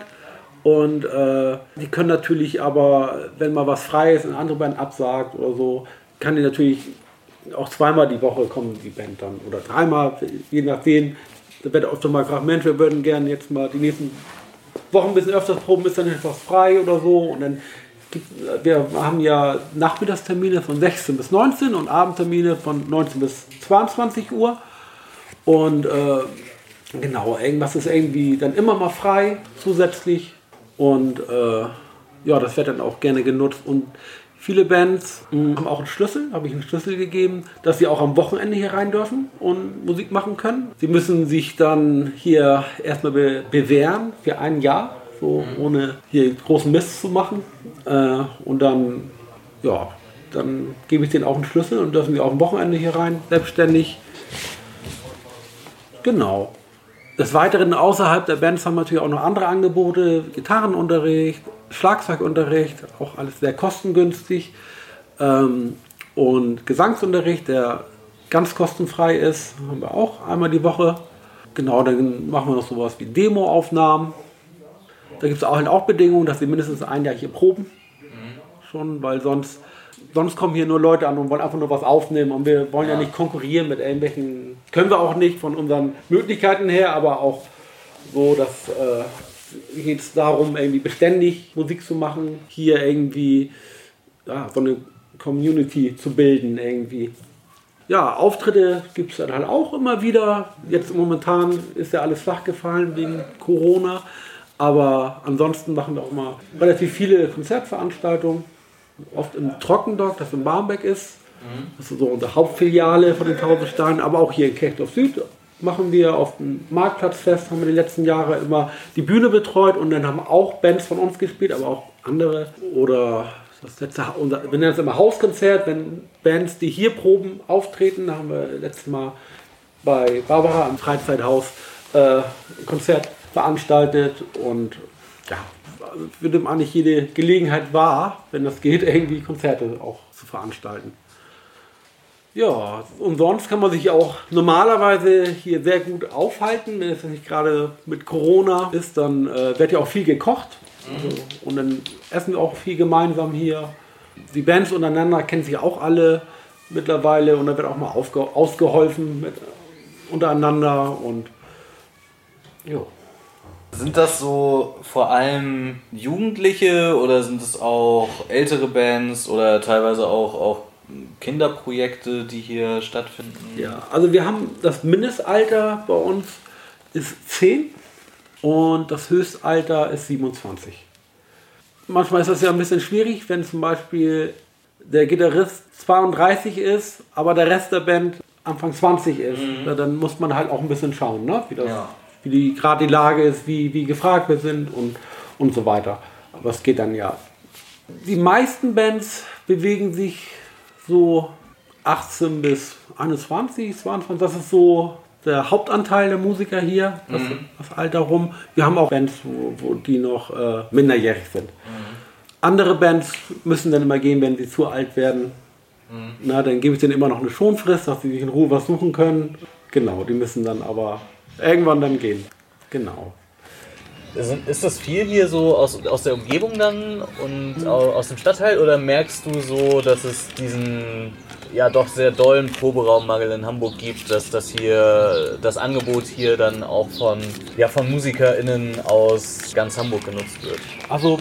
Und äh, die können natürlich aber, wenn mal was frei ist, eine andere Band absagt oder so, kann die natürlich auch zweimal die Woche kommen, die Band dann. Oder dreimal, je nachdem. Da wird oft mal gefragt, Mensch, wir würden gerne jetzt mal die nächsten Wochen ein bisschen öfters proben, ist dann etwas frei oder so. Und dann wir haben ja Nachmittagstermine von 16 bis 19 und Abendtermine von 19 bis 22 Uhr. Und äh, genau, irgendwas ist irgendwie dann immer mal frei zusätzlich. Und äh, ja, das wird dann auch gerne genutzt. Und viele Bands mh, haben auch einen Schlüssel, habe ich einen Schlüssel gegeben, dass sie auch am Wochenende hier rein dürfen und Musik machen können. Sie müssen sich dann hier erstmal be bewähren für ein Jahr, so ohne hier großen Mist zu machen. Äh, und dann, ja, dann gebe ich denen auch einen Schlüssel und dürfen sie auch am Wochenende hier rein, selbstständig. Genau. Des Weiteren außerhalb der Bands haben wir natürlich auch noch andere Angebote, Gitarrenunterricht, Schlagzeugunterricht, auch alles sehr kostengünstig. Ähm, und Gesangsunterricht, der ganz kostenfrei ist, haben wir auch einmal die Woche. Genau, dann machen wir noch sowas wie Demoaufnahmen. Da gibt es auch, halt auch Bedingungen, dass sie mindestens ein Jahr hier proben. Schon, weil sonst, sonst kommen hier nur Leute an und wollen einfach nur was aufnehmen. Und wir wollen ja, nicht konkurrieren mit irgendwelchen, können wir auch nicht von unseren Möglichkeiten her, aber auch so, dass äh, geht es darum, irgendwie beständig Musik zu machen, hier irgendwie ja, so eine Community zu bilden irgendwie. Ja, Auftritte gibt es dann halt auch immer wieder. Jetzt momentan ist ja alles flach gefallen wegen Corona. Aber ansonsten machen wir auch mal relativ viele Konzertveranstaltungen. Oft im Trockendock, das in Barmbek ist. Das ist so unsere Hauptfiliale von den Tausendsteinen. Aber auch hier in Kirchdorf Süd machen wir auf dem Marktplatzfest, haben wir die letzten Jahre immer die Bühne betreut und dann haben auch Bands von uns gespielt, aber auch andere. Oder das letzte, unser, wir nennen es immer Hauskonzert, wenn Bands, die hier proben, auftreten. Da haben wir letztes Mal bei Barbara am Freizeithaus äh, Konzert veranstaltet und ja, wir nehmen eigentlich jede Gelegenheit wahr, wenn das geht, irgendwie Konzerte auch zu veranstalten. Ja, und sonst kann man sich auch normalerweise hier sehr gut aufhalten. Wenn es nicht gerade mit Corona ist, dann äh, wird ja auch viel gekocht. Also, und dann essen wir auch viel gemeinsam hier. Die Bands untereinander kennen sich auch alle mittlerweile und da wird auch mal ausgeholfen mit, untereinander und ja. Sind das so vor allem Jugendliche oder sind es auch ältere Bands oder teilweise auch, auch Kinderprojekte, die hier stattfinden? Ja, also wir haben das Mindestalter bei uns ist 10 und das Höchstalter ist 27. Manchmal ist das ja ein bisschen schwierig, wenn zum Beispiel der Gitarrist 32 ist, aber der Rest der Band Anfang 20 ist. Ja, dann muss man halt auch ein bisschen schauen, ne? wie, das, wie die, gerade die Lage ist, wie, wie gefragt wir sind und, und so weiter. Aber es geht dann ja. Die meisten Bands bewegen sich so 18 bis 21, 22. Das ist so der Hauptanteil der Musiker hier, das, Mhm. das Alter rum. Wir haben auch Bands, wo, wo die noch äh, minderjährig sind. Andere Bands müssen dann immer gehen, wenn sie zu alt werden. Na, dann gebe ich denen immer noch eine Schonfrist, dass sie sich in Ruhe was suchen können. Genau, die müssen dann aber irgendwann dann gehen. Genau. Ist das viel hier so aus, aus der Umgebung dann und au- aus dem Stadtteil oder merkst du so, dass es diesen ja doch sehr dollen Proberaummangel in Hamburg gibt, dass das hier das Angebot hier dann auch von ja von MusikerInnen aus ganz Hamburg genutzt wird? Also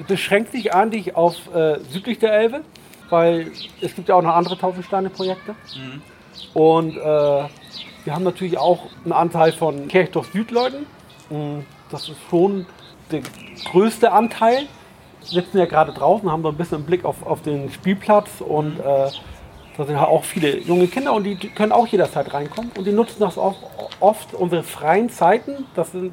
es beschränkt sich eigentlich auf äh, südlich der Elbe, weil es gibt ja auch noch andere Tausendsteine-Projekte. Und äh, wir haben natürlich auch einen Anteil von Kirchdorf Südleuten. Mm, Das ist schon der größte Anteil. Wir sitzen ja gerade draußen, haben so ein bisschen einen Blick auf, auf den Spielplatz und äh, da sind halt auch viele junge Kinder und die können auch jederzeit reinkommen und die nutzen das auch oft unsere freien Zeiten. Das sind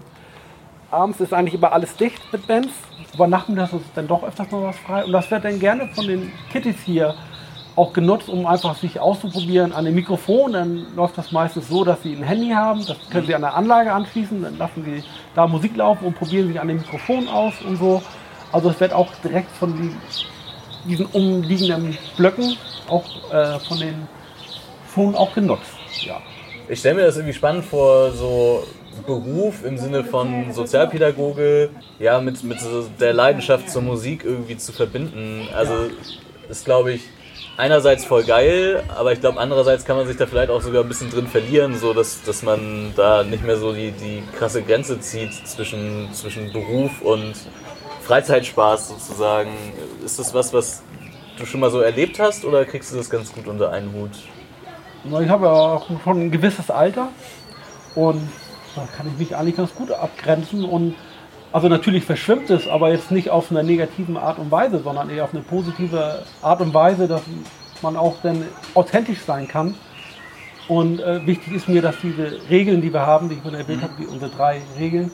abends ist eigentlich immer alles dicht mit Bands, aber nachmittags ist dann doch öfters mal was frei und das wird dann gerne von den Kitties hier auch genutzt, um einfach sich auszuprobieren an dem Mikrofon. Dann läuft das meistens so, dass sie ein Handy haben, das können sie an der Anlage anschließen, dann lassen sie da Musik laufen und probieren sich an dem Mikrofon aus und so. Also es wird auch direkt von die, diesen umliegenden Blöcken auch äh, von den schon auch genutzt. Ja. Ich stelle mir das irgendwie spannend vor, so Beruf im Sinne von Sozialpädagoge, ja, mit, mit so der Leidenschaft zur Musik irgendwie zu verbinden. Also ist, glaube ich, einerseits voll geil, aber ich glaube, andererseits kann man sich da vielleicht auch sogar ein bisschen drin verlieren, so dass, dass man da nicht mehr so die, die krasse Grenze zieht zwischen, zwischen Beruf und Freizeitspaß sozusagen. Ist das was, was du schon mal so erlebt hast oder kriegst du das ganz gut unter einen Hut? Ich habe ja auch schon ein gewisses Alter und da kann ich mich eigentlich ganz gut abgrenzen und also natürlich verschwimmt es, aber jetzt nicht auf einer negativen Art und Weise, sondern eher auf eine positive Art und Weise, dass man auch dann authentisch sein kann. Und äh, wichtig ist mir, dass diese Regeln, die wir haben, die ich vorhin erwähnt habe, die, unsere drei Regeln,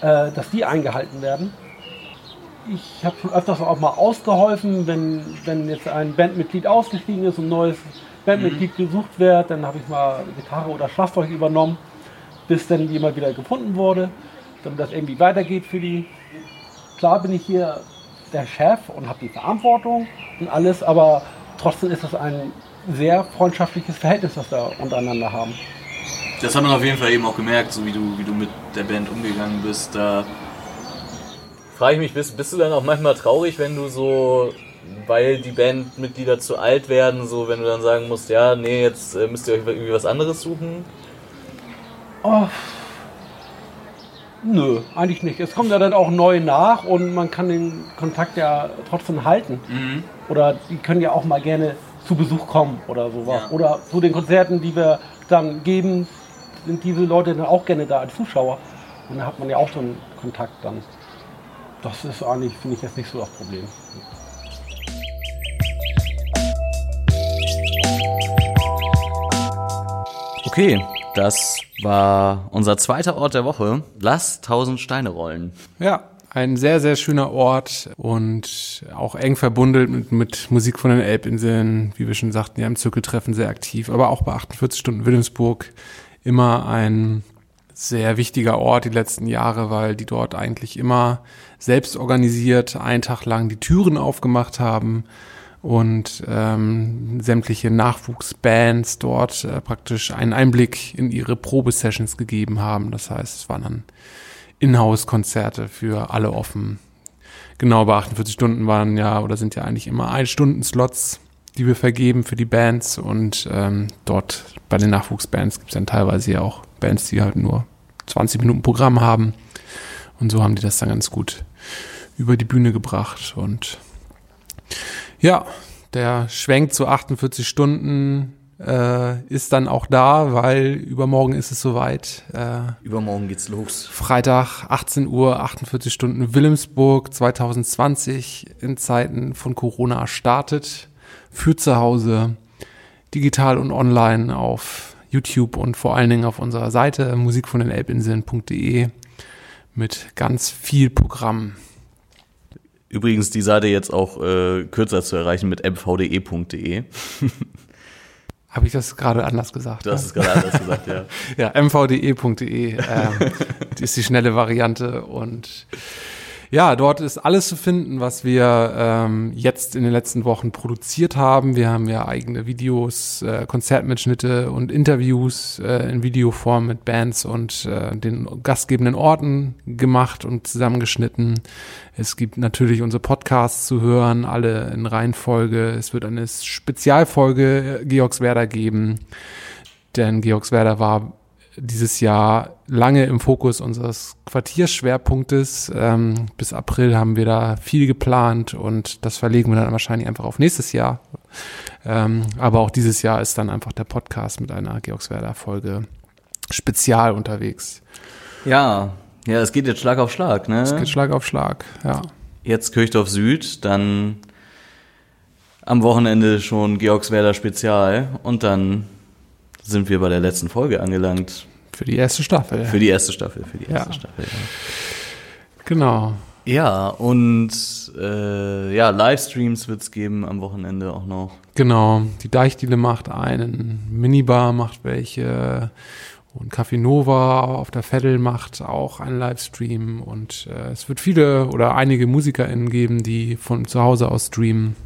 äh, dass die eingehalten werden. Ich habe schon öfters auch mal ausgeholfen, wenn, wenn jetzt ein Bandmitglied ausgestiegen ist und ein neues Bandmitglied gesucht wird, dann habe ich mal Gitarre oder Schlagzeug übernommen, bis dann jemand wieder gefunden wurde, damit das irgendwie weitergeht für die. Klar bin ich hier der Chef und habe die Verantwortung und alles, aber trotzdem ist es ein sehr freundschaftliches Verhältnis, das wir untereinander haben. Das hat man auf jeden Fall eben auch gemerkt, so wie du, wie du mit der Band umgegangen bist. Da frage ich mich, bist, bist du dann auch manchmal traurig, wenn du so, weil die Bandmitglieder zu alt werden, so wenn du dann sagen musst, ja, nee, jetzt äh, müsst ihr euch irgendwie was anderes suchen? Oh, nö, eigentlich nicht. Es kommt ja dann auch neu nach und man kann den Kontakt ja trotzdem halten. Oder die können ja auch mal gerne zu Besuch kommen oder sowas. Oder zu den Konzerten, die wir dann geben, sind diese Leute dann auch gerne da als Zuschauer. Und da hat man ja auch schon Kontakt dann. Das ist eigentlich, finde ich, jetzt nicht so das Problem. Okay, das war unser zweiter Ort der Woche. Lass 1000 Steine rollen. Ja, ein sehr, sehr schöner Ort und auch eng verbunden mit, mit Musik von den Elbinseln, wie wir schon sagten, ja im Zirkeltreffen sehr aktiv, aber auch bei 48 Stunden Wilhelmsburg immer ein sehr wichtiger Ort die letzten Jahre, weil die dort eigentlich immer selbst organisiert einen Tag lang die Türen aufgemacht haben und ähm, sämtliche Nachwuchsbands dort äh, praktisch einen Einblick in ihre Probesessions gegeben haben. Das heißt, es waren dann Inhouse-Konzerte für alle offen. Genau, bei 48 Stunden waren ja oder sind ja eigentlich immer Ein-Stunden-Slots, die wir vergeben für die Bands und ähm, dort bei den Nachwuchsbands gibt es dann teilweise ja auch Bands, die halt nur 20 Minuten Programm haben und so haben die das dann ganz gut über die Bühne gebracht und ja, der Schwenk zu 48 Stunden äh, ist dann auch da, weil übermorgen ist es soweit. Äh, Übermorgen geht's los. Freitag, 18 Uhr, 48 Stunden Wilhelmsburg 2020 in Zeiten von Corona startet. Für zu Hause, digital und online auf YouTube und vor allen Dingen auf unserer Seite musik von den Elbinseln.de mit ganz viel Programm. Übrigens die Seite jetzt auch äh, kürzer zu erreichen mit mvde.de. Habe ich das gerade anders gesagt? Du hast es gerade anders gesagt, ja. ja, mvde.de äh, ist die schnelle Variante und ja, dort ist alles zu finden, was wir ähm, jetzt in den letzten Wochen produziert haben. Wir haben ja eigene Videos, äh, Konzertmitschnitte und Interviews äh, in Videoform mit Bands und äh, den gastgebenden Orten gemacht und zusammengeschnitten. Es gibt natürlich unsere Podcasts zu hören, alle in Reihenfolge. Es wird eine Spezialfolge Georgswerder geben, denn Georgswerder war dieses Jahr lange im Fokus unseres Quartierschwerpunktes. Ähm, bis April haben wir da viel geplant und das verlegen wir dann wahrscheinlich einfach auf nächstes Jahr. Ähm, aber auch dieses Jahr ist dann einfach der Podcast mit einer Georgswerder-Folge spezial unterwegs. Ja, ja, es geht jetzt Schlag auf Schlag, ne? Es geht Schlag auf Schlag, ja. Jetzt Kirchdorf Süd, dann am Wochenende schon Georgswerder Spezial und dann sind wir bei der letzten Folge angelangt. Für die erste Staffel. Für die erste Staffel, für die erste Ja. Staffel. Ja. Genau. Ja, und äh, ja, Livestreams wird's geben am Wochenende auch noch. Genau, die Deichdiele macht einen, Minibar macht welche und Café Nova auf der Veddel macht auch einen Livestream und äh, es wird viele oder einige MusikerInnen geben, die von zu Hause aus streamen.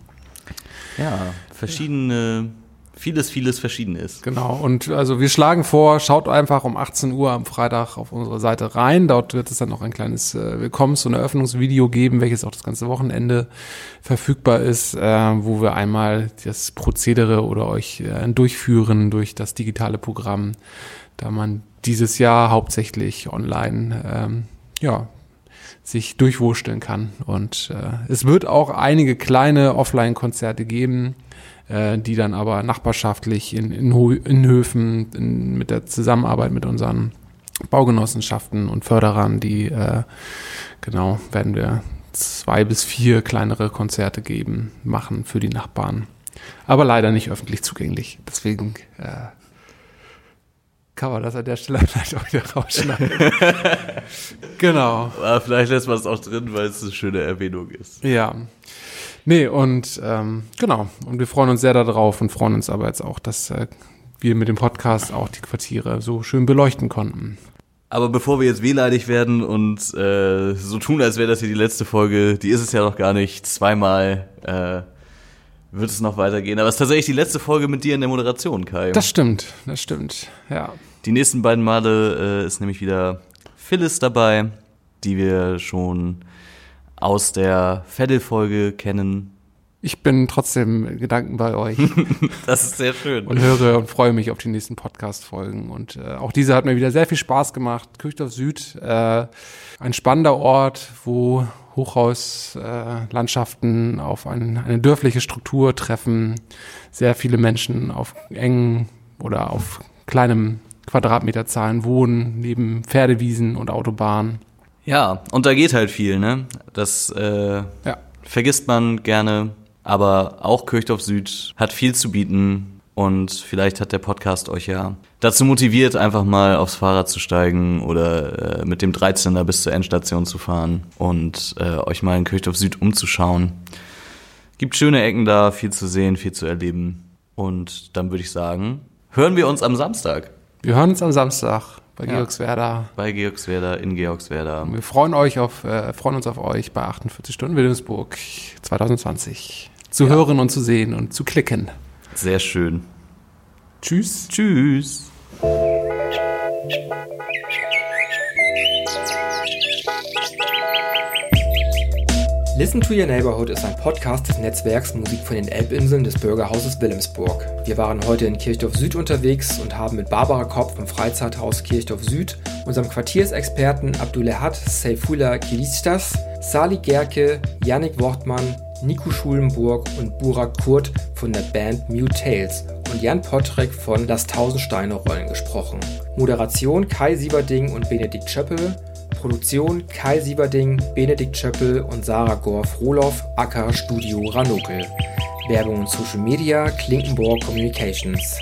Ja, verschiedene, vieles, vieles Verschiedenes. Genau, und also wir schlagen vor, schaut einfach um 18 Uhr am Freitag auf unsere Seite rein. Dort wird es dann noch ein kleines äh, Willkommens- und Eröffnungsvideo geben, welches auch das ganze Wochenende verfügbar ist, äh, wo wir einmal das Prozedere oder euch äh, durchführen durch das digitale Programm, da man dieses Jahr hauptsächlich online ähm, ja, sich durchwursteln kann. Und äh, es wird auch einige kleine Offline-Konzerte geben, äh, die dann aber nachbarschaftlich in, in, in Höfen in, mit der Zusammenarbeit mit unseren Baugenossenschaften und Förderern, die äh, genau werden wir zwei bis vier kleinere Konzerte geben, machen für die Nachbarn. Aber leider nicht öffentlich zugänglich. Deswegen äh, kann man das an der Stelle vielleicht auch wieder rausschneiden. genau. Aber vielleicht lässt man es auch drin, weil es eine schöne Erwähnung ist. Ja. Nee, und ähm, genau. Und wir freuen uns sehr darauf und freuen uns aber jetzt auch, dass äh, wir mit dem Podcast auch die Quartiere so schön beleuchten konnten. Aber bevor wir jetzt wehleidig werden und äh, so tun, als wäre das hier die letzte Folge, die ist es ja noch gar nicht. Zweimal äh, wird es noch weitergehen. Aber es ist tatsächlich die letzte Folge mit dir in der Moderation, Kai. Das stimmt, das stimmt, ja. Die nächsten beiden Male äh, ist nämlich wieder Phyllis dabei, die wir schon aus der Veddel-Folge kennen. Ich bin trotzdem Gedanken bei euch. Das ist sehr schön. Und höre und freue mich auf die nächsten Podcast-Folgen. Und äh, auch diese hat mir wieder sehr viel Spaß gemacht. Kirchdorf Süd, äh, ein spannender Ort, wo Hochhauslandschaften äh, auf ein, eine dörfliche Struktur treffen. Sehr viele Menschen auf engen oder auf kleinem Quadratmeterzahlen wohnen, neben Pferdewiesen und Autobahnen. Ja, und da geht halt viel, ne? Das äh, Ja. vergisst man gerne, aber auch Kirchdorf Süd hat viel zu bieten und vielleicht hat der Podcast euch ja dazu motiviert, einfach mal aufs Fahrrad zu steigen oder äh, mit dem 13er bis zur Endstation zu fahren und äh, euch mal in Kirchdorf Süd umzuschauen. Gibt schöne Ecken da, viel zu sehen, viel zu erleben. Und dann würde ich sagen, hören wir uns am Samstag Wir hören uns am Samstag bei Ja. Georgswerda. bei Georgswerda in Georgswerda. Wir freuen, euch auf, äh, freuen uns auf euch bei 48 Stunden Wilhelmsburg 2020 zu hören und zu sehen und zu klicken. Sehr schön. Tschüss. Tschüss. Listen to Your Neighborhood ist ein Podcast des Netzwerks Musik von den Elbinseln des Bürgerhauses Wilhelmsburg. Wir waren heute in Kirchdorf Süd unterwegs und haben mit Barbara Kopp vom Freizeithaus Kirchdorf Süd, unserem Quartiersexperten Abdullehat Seyfullah Kilistas, Sali Gerke, Yannick Wortmann, Nico Schulenburg und Burak Kurt von der Band Mute Tales und Jan Pottrek von Das Tausend Steine Rollen gesprochen. Moderation Kai Sieverding und Benedikt Schöppel, Produktion Kai Sieverding, Benedikt Schöppel und Sarah Gorf-Rohloff, Acker Studio Ranokel. Werbung und Social Media Klinkenborg Communications.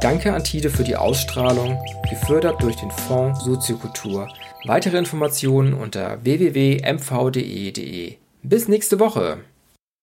Danke an Tide für die Ausstrahlung, gefördert durch den Fonds Soziokultur. Weitere Informationen unter www.mvde.de. Bis nächste Woche!